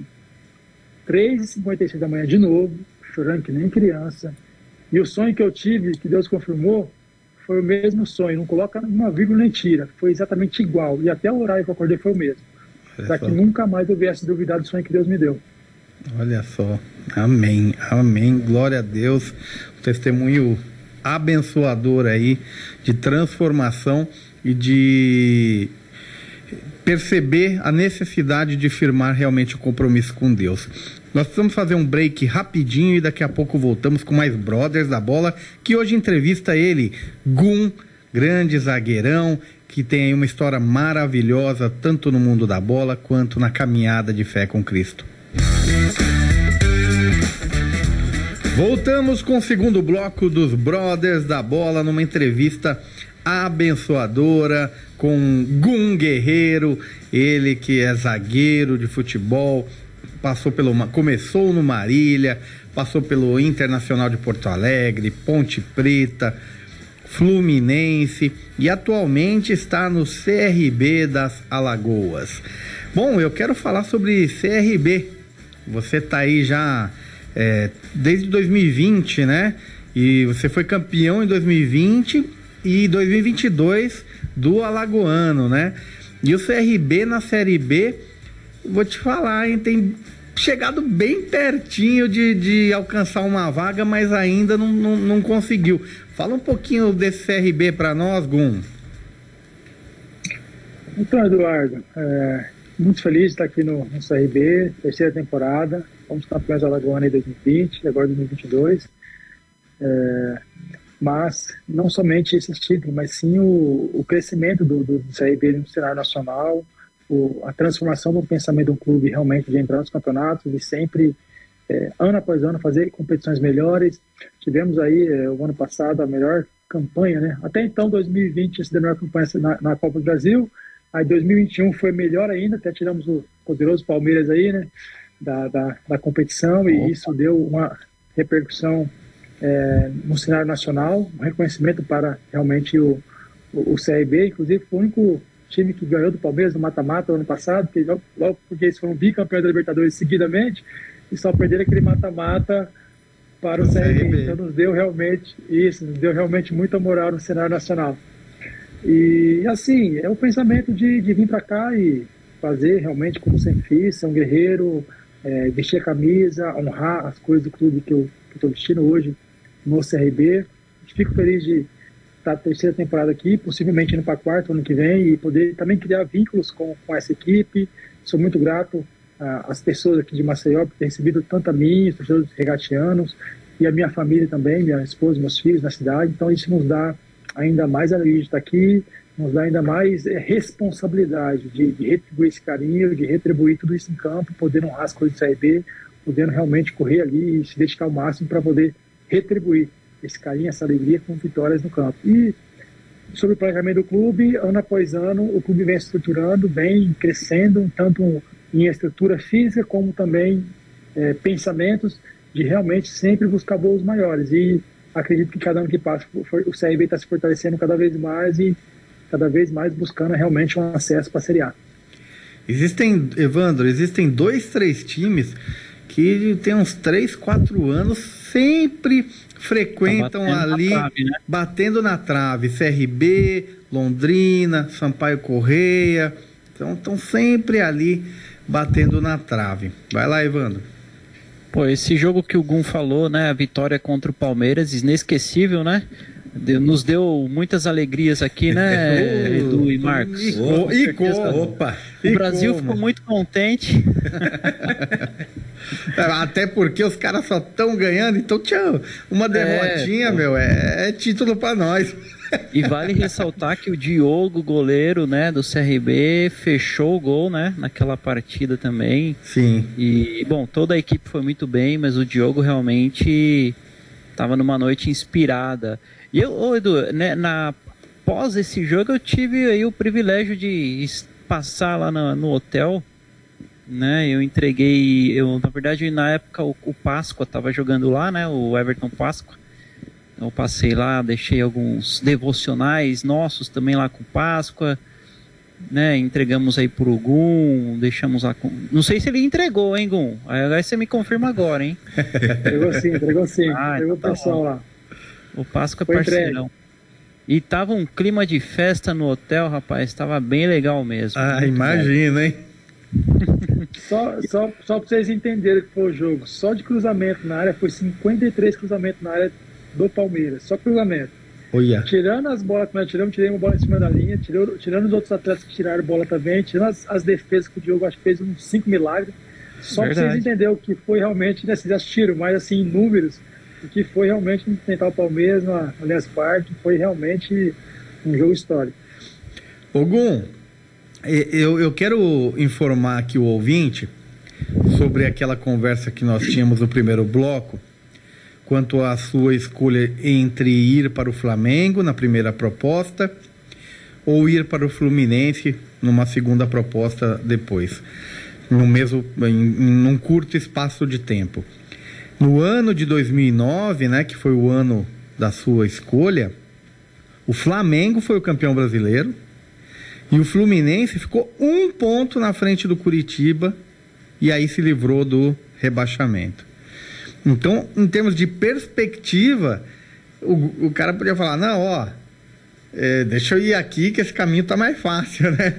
3h56 da manhã de novo, chorando que nem criança. E o sonho que eu tive, que Deus confirmou, foi o mesmo sonho, não coloca uma vírgula nem tira, foi exatamente igual. E até o horário que eu acordei foi o mesmo. Para que nunca mais eu viesse duvidar do sonho que Deus me deu. Olha só, amém, amém, glória a Deus. testemunho abençoador aí de transformação e de perceber a necessidade de firmar realmente o compromisso com Deus. Nós precisamos fazer um break rapidinho e daqui a pouco voltamos com mais Brothers da Bola, que hoje entrevista ele, Gum, grande zagueirão, que tem aí uma história maravilhosa, tanto no mundo da bola quanto na caminhada de fé com Cristo. Voltamos com o segundo bloco dos Brothers da Bola numa entrevista abençoadora com Gum Guerreiro, ele que é zagueiro de futebol, passou pelo começou no Marília, passou pelo Internacional de Porto Alegre, Ponte Preta, Fluminense e atualmente está no CRB das Alagoas. Bom, eu quero falar sobre CRB. Você tá aí já é, desde 2020, né? E você foi campeão em 2020 e 2022 do Alagoano, né? E o CRB na Série B, vou te falar, hein, tem chegado bem pertinho de, de alcançar uma vaga, mas ainda não, não, não conseguiu. Fala um pouquinho desse CRB para nós, Gum. Então, Eduardo, é, muito feliz de estar aqui no, no CRB, terceira temporada. Fomos campeões Alagoana em 2020 e agora 2022. É, mas não somente esses títulos, mas sim o, o crescimento do, do, do CRB no cenário nacional, o, a transformação do pensamento um clube realmente de entrar nos campeonatos e sempre, é, ano após ano, fazer competições melhores. Tivemos aí, é, o ano passado, a melhor campanha, né? Até então, 2020, se a melhor campanha na, na Copa do Brasil. Aí 2021 foi melhor ainda, até tiramos o poderoso Palmeiras aí, né? Da, da, da competição, e Opa. isso deu uma repercussão é, no cenário nacional, um reconhecimento para realmente o, o, o CRB, inclusive foi o único time que ganhou do Palmeiras no mata-mata ano passado, que logo, logo, porque eles foram bicampeões da Libertadores seguidamente e só perderam aquele mata-mata para o, o CRB. CRB. Então nos deu realmente isso, nos deu realmente muita moral no cenário nacional. E assim, é o pensamento de, de vir para cá e fazer realmente como sempre fiz, ser um guerreiro, é, vestir a camisa, honrar as coisas do clube que eu estou vestindo hoje, no CRB. Fico feliz de estar na terceira temporada aqui, possivelmente indo para quarto ano que vem e poder também criar vínculos com, com essa equipe. Sou muito grato às pessoas aqui de Maceió por ter recebido tanto a mim, os torcedores regatianos e a minha família também, minha esposa, meus filhos na cidade. Então isso nos dá ainda mais alegria de estar aqui, nos dá ainda mais é, responsabilidade de, de, retribuir esse carinho, de retribuir tudo isso em campo, poder honrar as coisas do CRB, podendo realmente correr ali e se dedicar ao máximo para poder retribuir esse carinho, essa alegria com vitórias no campo. E sobre o planejamento do clube, ano após ano, o clube vem estruturando, vem crescendo, tanto em estrutura física como também é, pensamentos de realmente sempre buscar voos maiores. E acredito que cada ano que passa o CRB está se fortalecendo cada vez mais e cada vez mais buscando realmente um acesso para a Série A. Existem, Evandro, existem dois, três times que tem uns 3, 4 anos sempre frequentam tá ali, na trave, né? batendo na trave. CRB, Londrina, Sampaio Correia. Então estão sempre ali batendo na trave. Vai lá, Evandro. Pô, esse jogo que o Gum falou, né? A vitória contra o Palmeiras, inesquecível, né? Nos deu muitas alegrias aqui, né, (laughs) Edu e Marcos? E, oh, e Opa! O e Brasil como? ficou muito contente. (laughs) Até porque os caras só estão ganhando, então tchau, uma é, derrotinha, é, meu, é, é título para nós. E vale ressaltar que o Diogo, goleiro, né, do CRB, fechou o gol, né, naquela partida também. Sim. E, bom, toda a equipe foi muito bem, mas o Diogo realmente estava numa noite inspirada. E eu, ô Edu, né, na, pós esse jogo eu tive aí o privilégio de passar lá no, no hotel, né? Eu entreguei, eu na verdade na época o, o Páscoa estava jogando lá, né? O Everton Páscoa. Eu passei lá, deixei alguns devocionais nossos também lá com Páscoa, né? Entregamos aí pro Gum, deixamos lá com... Não sei se ele entregou, hein, Gum? Aí você me confirma agora, hein? (laughs) entregou sim, entregou sim. Ah, entregou então tá o pessoal lá. O Páscoa é Foi parceirão. Entregue. E tava um clima de festa no hotel, rapaz. Tava bem legal mesmo. Ah, imagina, hein? (laughs) só, só, só pra vocês entenderem que foi o jogo. Só de cruzamento na área foi 53 cruzamentos na área do Palmeiras. Só cruzamento. Olha. Tirando as bolas que nós tiramos, tirei uma bola em cima da linha, tirou, tirando os outros atletas que tiraram bola também, tirando as, as defesas que o Diogo acho que fez uns 5 milagres. Só Verdade. pra vocês entenderem o que foi realmente, né? Vocês assistiram, mas assim, em números, o que foi realmente enfrentar o Palmeiras na Allianz Parque, foi realmente um jogo histórico. Ogum, eu, eu quero informar aqui o ouvinte sobre aquela conversa que nós tínhamos no primeiro bloco, quanto à sua escolha entre ir para o Flamengo na primeira proposta ou ir para o Fluminense numa segunda proposta depois, no mesmo em, em num curto espaço de tempo. No ano de 2009, né, que foi o ano da sua escolha, o Flamengo foi o campeão brasileiro e o Fluminense ficou um ponto na frente do Curitiba e aí se livrou do rebaixamento. Então, em termos de perspectiva, o, o cara podia falar: não, ó, é, deixa eu ir aqui que esse caminho tá mais fácil, (laughs) né?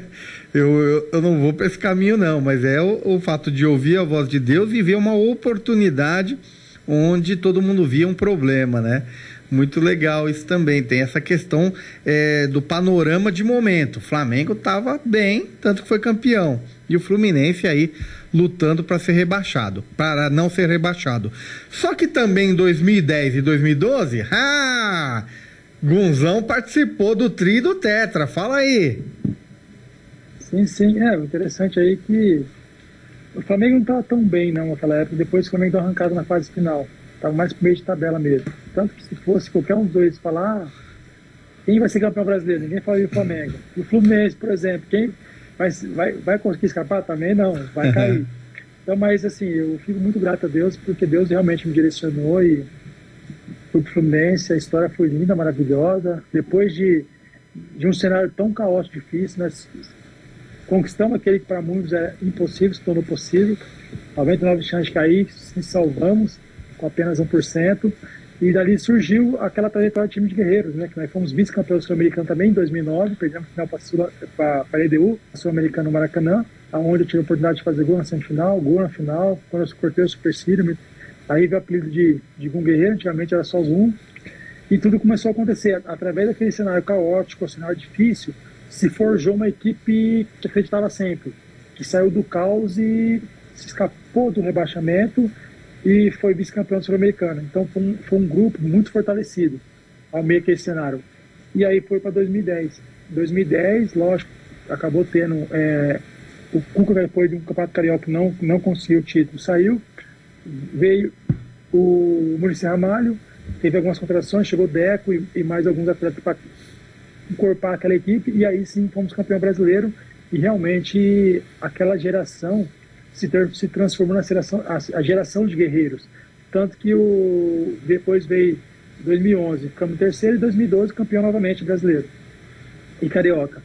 Eu, eu, eu não vou para esse caminho, não, mas é o, o fato de ouvir a voz de Deus e ver uma oportunidade onde todo mundo via um problema, né? Muito legal isso também. Tem essa questão é, do panorama de momento. O Flamengo estava bem, tanto que foi campeão. E o Fluminense aí lutando para ser rebaixado, para não ser rebaixado. Só que também em 2010 e 2012, ah, Gunzão participou do tri do Tetra. Fala aí. Sim, sim. É, o interessante aí é que o Flamengo não estava tão bem não naquela época, depois o Flamengo deu arrancado na fase final. Estava mais pro meio de tabela mesmo. Tanto que se fosse qualquer um dos dois falar quem vai ser campeão brasileiro, ninguém falaria o Flamengo. E o Fluminense, por exemplo, quem vai, vai, vai conseguir escapar? Também não, vai cair. Então, mas assim, eu fico muito grato a Deus, porque Deus realmente me direcionou e fui pro Fluminense, a história foi linda, maravilhosa. Depois de, de um cenário tão caótico, difícil, nós conquistamos aquele que para muitos era impossível, se tornou possível. 99 chances de cair, se salvamos com apenas 1%. E dali surgiu aquela trajetória do time de guerreiros, né? Que nós fomos vice-campeões sul-americano também em 2009, perdemos final para a EDU, sul-americano no Maracanã, onde eu tive a oportunidade de fazer gol na semifinal, gol na final, quando eu cortei o supercílio, aí veio o apelido de, de Gum Guerreiro, antigamente era só Zoom, e tudo começou a acontecer. Através daquele cenário caótico, cenário difícil, se forjou uma equipe que acreditava sempre, que saiu do caos e se escapou do rebaixamento e foi vice-campeão sul-americano. Então foi um, foi um, grupo muito fortalecido ao meio que esse cenário. E aí foi para 2010. 2010, lógico, acabou tendo é, o Cuca depois de um campeonato carioca não não conseguiu o título, saiu, veio o Muricy Ramalho, teve algumas contratações, chegou Deco e, e mais alguns atletas para encorpar aquela equipe e aí sim fomos campeão brasileiro e realmente aquela geração se, se transformou na geração, a, geração de guerreiros. Tanto que o, depois veio 2011, ficamos terceiro e 2012 campeão novamente brasileiro e carioca.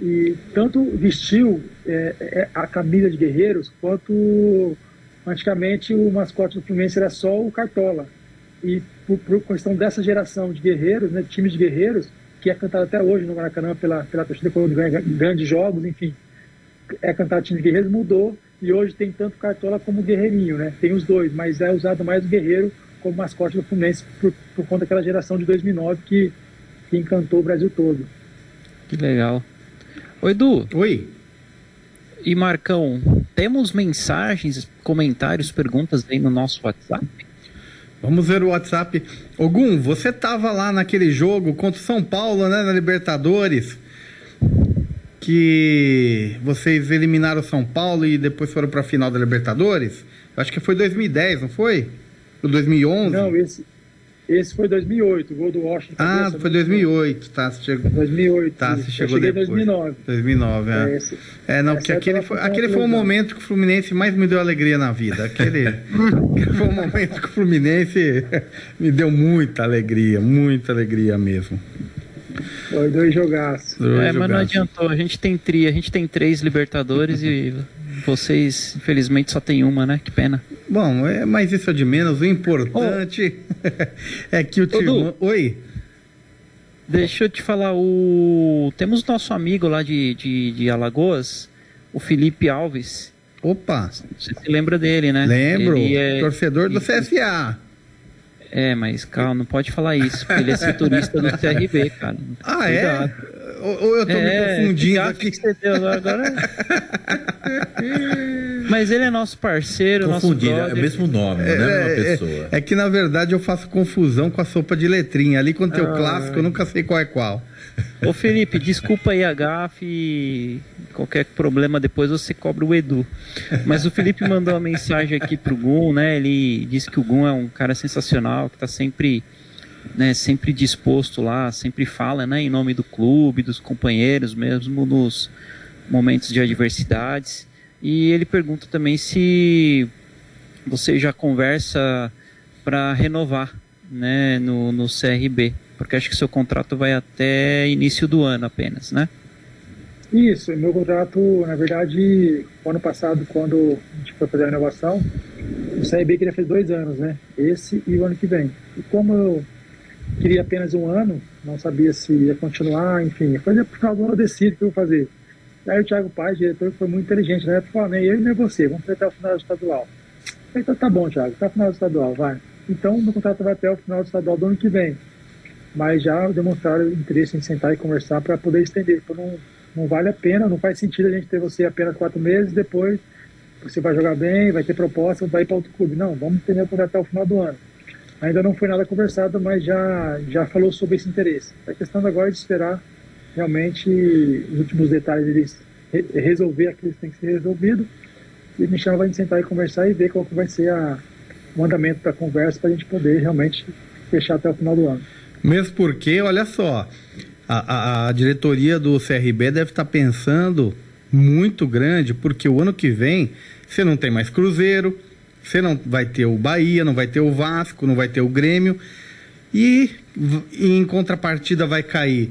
E tanto vestiu é, é, a camisa de guerreiros, quanto antigamente o mascote do Fluminense era só o Cartola. E por, por questão dessa geração de guerreiros, né, times de guerreiros, que é cantado até hoje no Maracanã pela, pela torcida quando ganha grandes jogos, enfim, é cantado time de guerreiros, mudou e hoje tem tanto Cartola como Guerreirinho, né? Tem os dois, mas é usado mais o Guerreiro como mascote do Fluminense por, por conta daquela geração de 2009 que, que encantou o Brasil todo. Que legal. Oi, Edu. Oi. E Marcão, temos mensagens, comentários, perguntas aí no nosso WhatsApp? Vamos ver o WhatsApp. Ogum, você estava lá naquele jogo contra o São Paulo, né, na Libertadores que vocês eliminaram o São Paulo e depois foram para a final da Libertadores? Eu acho que foi 2010, não foi? Ou 2011? Não, esse, esse foi 2008, o gol do Washington. Ah, foi 2008, tá? Você chegou... 2008. Tá, você chegou depois. 2009. 2009, é. É, esse, é não, porque aquele foi, aquele foi o momento que o Fluminense mais me deu alegria na vida. Aquele, (laughs) aquele foi o momento que o Fluminense (laughs) me deu muita alegria, muita alegria mesmo. Foi dois jogaços. Dois é, jogaços. mas não adiantou. A gente tem tri, a gente tem três Libertadores e vocês, infelizmente, só tem uma, né? Que pena. Bom, é, mas isso é de menos. O importante oh. (laughs) é que o time. Oi. Deixa eu te falar, o. Temos nosso amigo lá de, de, de Alagoas, o Felipe Alves. Opa! Você se lembra dele, né? Lembro, é... torcedor do CSA. É, mas calma, não pode falar isso, porque ele é setorista do CRB, cara. Ah, é? Cuidado. é? Ou eu tô é, me confundindo aqui? Que você deu agora. (laughs) mas ele é nosso parceiro, Confundido, nosso é o mesmo nome, é, não é a mesma é, pessoa. É, é, que na verdade eu faço confusão com a sopa de letrinha. Ali quando tem ah, o clássico, eu nunca sei qual é qual. Ô Felipe, desculpa aí a gafe. Qualquer problema depois você cobra o Edu. Mas o Felipe mandou uma mensagem aqui pro Gun, né? Ele disse que o Gun é um cara sensacional, que tá sempre né, sempre disposto lá, sempre fala né, em nome do clube, dos companheiros, mesmo nos momentos de adversidades. E ele pergunta também se você já conversa para renovar né, no, no CRB, porque acho que seu contrato vai até início do ano apenas, né? Isso, meu contrato, na verdade, ano passado, quando a gente foi fazer a renovação, o CRB queria fazer dois anos, né? Esse e o ano que vem. E como eu queria apenas um ano, não sabia se ia continuar, enfim, fazer pro final do ano eu decido o que eu vou fazer. Aí o Thiago Paz, diretor, foi muito inteligente, né? Falou, nem eu nem você, vamos até o final do estadual. Então tá bom, Thiago, tá final do estadual, vai. Então, meu contrato vai até o final do estadual do ano que vem. Mas já demonstraram interesse em sentar e conversar para poder estender. Então, não, não vale a pena, não faz sentido a gente ter você apenas quatro meses, depois você vai jogar bem, vai ter proposta, vai ir para outro clube. Não, vamos estender o contrato até o final do ano. Ainda não foi nada conversado, mas já, já falou sobre esse interesse. A questão agora é de esperar realmente os últimos detalhes eles resolver aquilo que tem que ser resolvido. E a gente sentar e conversar e ver qual que vai ser a, o andamento da conversa para a gente poder realmente fechar até o final do ano. Mesmo porque, olha só, a, a, a diretoria do CRB deve estar tá pensando muito grande, porque o ano que vem você não tem mais Cruzeiro, você não vai ter o Bahia, não vai ter o Vasco, não vai ter o Grêmio. E em contrapartida vai cair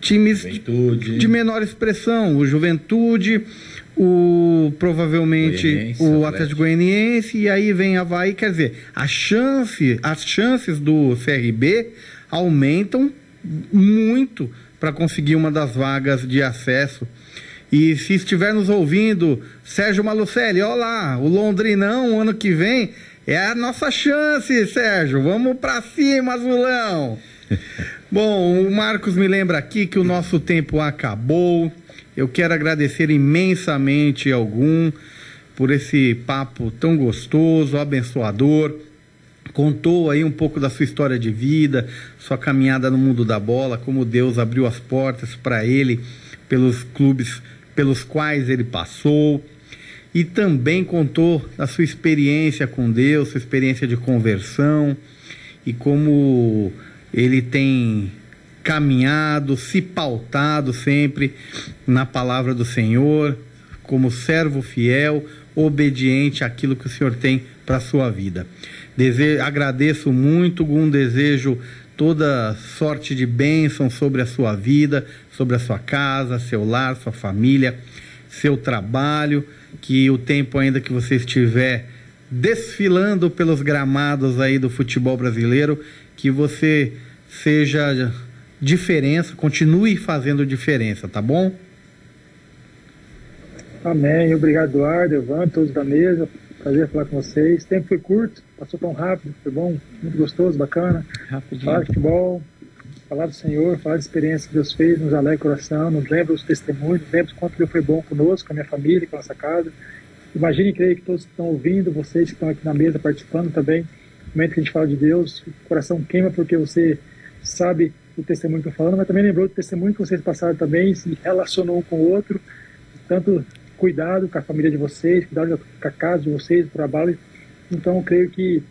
times Juventude. de menor expressão, o Juventude, o provavelmente Goianiense, o Atlético Goianiense e aí vem Havaí, quer dizer, a chance, as chances do CRB aumentam muito para conseguir uma das vagas de acesso. E se estiver nos ouvindo, Sérgio Malucelli, olá, o Londrinão ano que vem é a nossa chance, Sérgio. Vamos para cima, Azulão. (laughs) Bom, o Marcos me lembra aqui que o nosso tempo acabou. Eu quero agradecer imensamente ao Gum por esse papo tão gostoso, abençoador. Contou aí um pouco da sua história de vida, sua caminhada no mundo da bola, como Deus abriu as portas para ele pelos clubes pelos quais ele passou. E também contou da sua experiência com Deus, sua experiência de conversão e como ele tem caminhado, se pautado sempre na palavra do Senhor, como servo fiel, obediente àquilo que o Senhor tem para a sua vida. Dese agradeço muito, um desejo toda sorte de bênção sobre a sua vida, sobre a sua casa, seu lar, sua família, seu trabalho, que o tempo ainda que você estiver desfilando pelos gramados aí do futebol brasileiro, que você seja diferença, continue fazendo diferença, tá bom? Amém. Obrigado, Eduardo, Evan, todos da mesa. Prazer falar com vocês. O tempo foi curto, passou tão rápido, foi bom, muito gostoso, bacana. Rapidinho. Falar de futebol, falar do Senhor, falar da experiência que Deus fez, nos alegra o coração, nos lembra os testemunhos, lembra o quanto Deus foi bom conosco, com a minha família, com a nossa casa. Imagine, creio que todos que estão ouvindo, vocês que estão aqui na mesa participando também, no momento que a gente fala de Deus, o coração queima porque você sabe o testemunho que eu falando, mas também lembrou do testemunho que vocês passaram também, se relacionou um com o outro, tanto cuidado com a família de vocês, cuidado com a casa de vocês, o trabalho. Então, creio que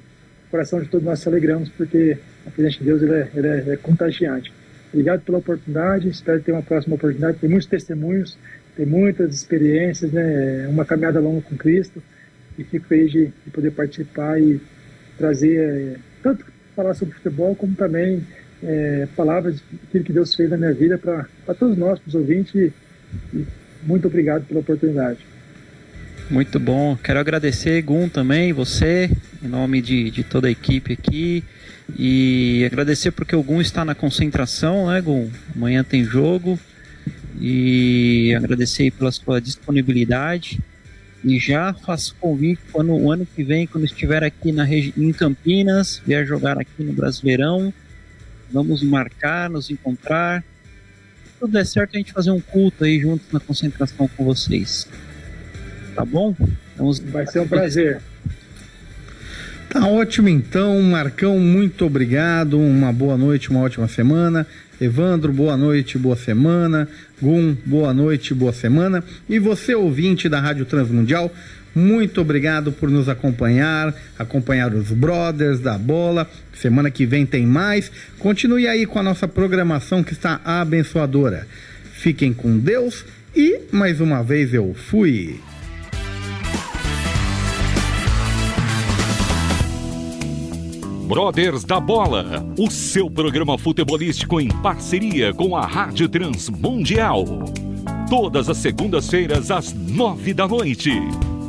o coração de todos nós se alegramos, porque a presença de Deus ele é, ele é, é contagiante. Obrigado pela oportunidade, espero ter uma próxima oportunidade. Tem muitos testemunhos, tem muitas experiências, né? uma caminhada longa com Cristo, e fico feliz de, de poder participar e trazer, é, tanto falar sobre futebol, como também é, palavras daquilo que Deus fez na minha vida para todos nós, para os ouvintes. E, e muito obrigado pela oportunidade. Muito bom. Quero agradecer, Gun, também, você, em nome de, de toda a equipe aqui. E agradecer porque o Gun está na concentração, né, Gun? Amanhã tem jogo. E agradecer pela sua disponibilidade. E já faço convite quando o ano que vem, quando estiver aqui na em Campinas, vier jogar aqui no Brasileirão. Vamos marcar, nos encontrar tudo der certo, a gente fazer um culto aí junto na concentração com vocês. Tá bom? Vamos... Vai ser um prazer. Tá ótimo então, Marcão, muito obrigado. Uma boa noite, uma ótima semana. Evandro, boa noite, boa semana. Gum, boa noite, boa semana. E você, ouvinte da Rádio Transmundial, Muito obrigado por nos acompanhar, acompanhar os brothers da bola. Semana que vem tem mais. Continue aí com a nossa programação que está abençoadora. Fiquem com Deus e mais uma vez eu fui. Brothers da Bola, o seu programa futebolístico em parceria com a Rádio Transmundial. Todas as segundas-feiras às nove da noite.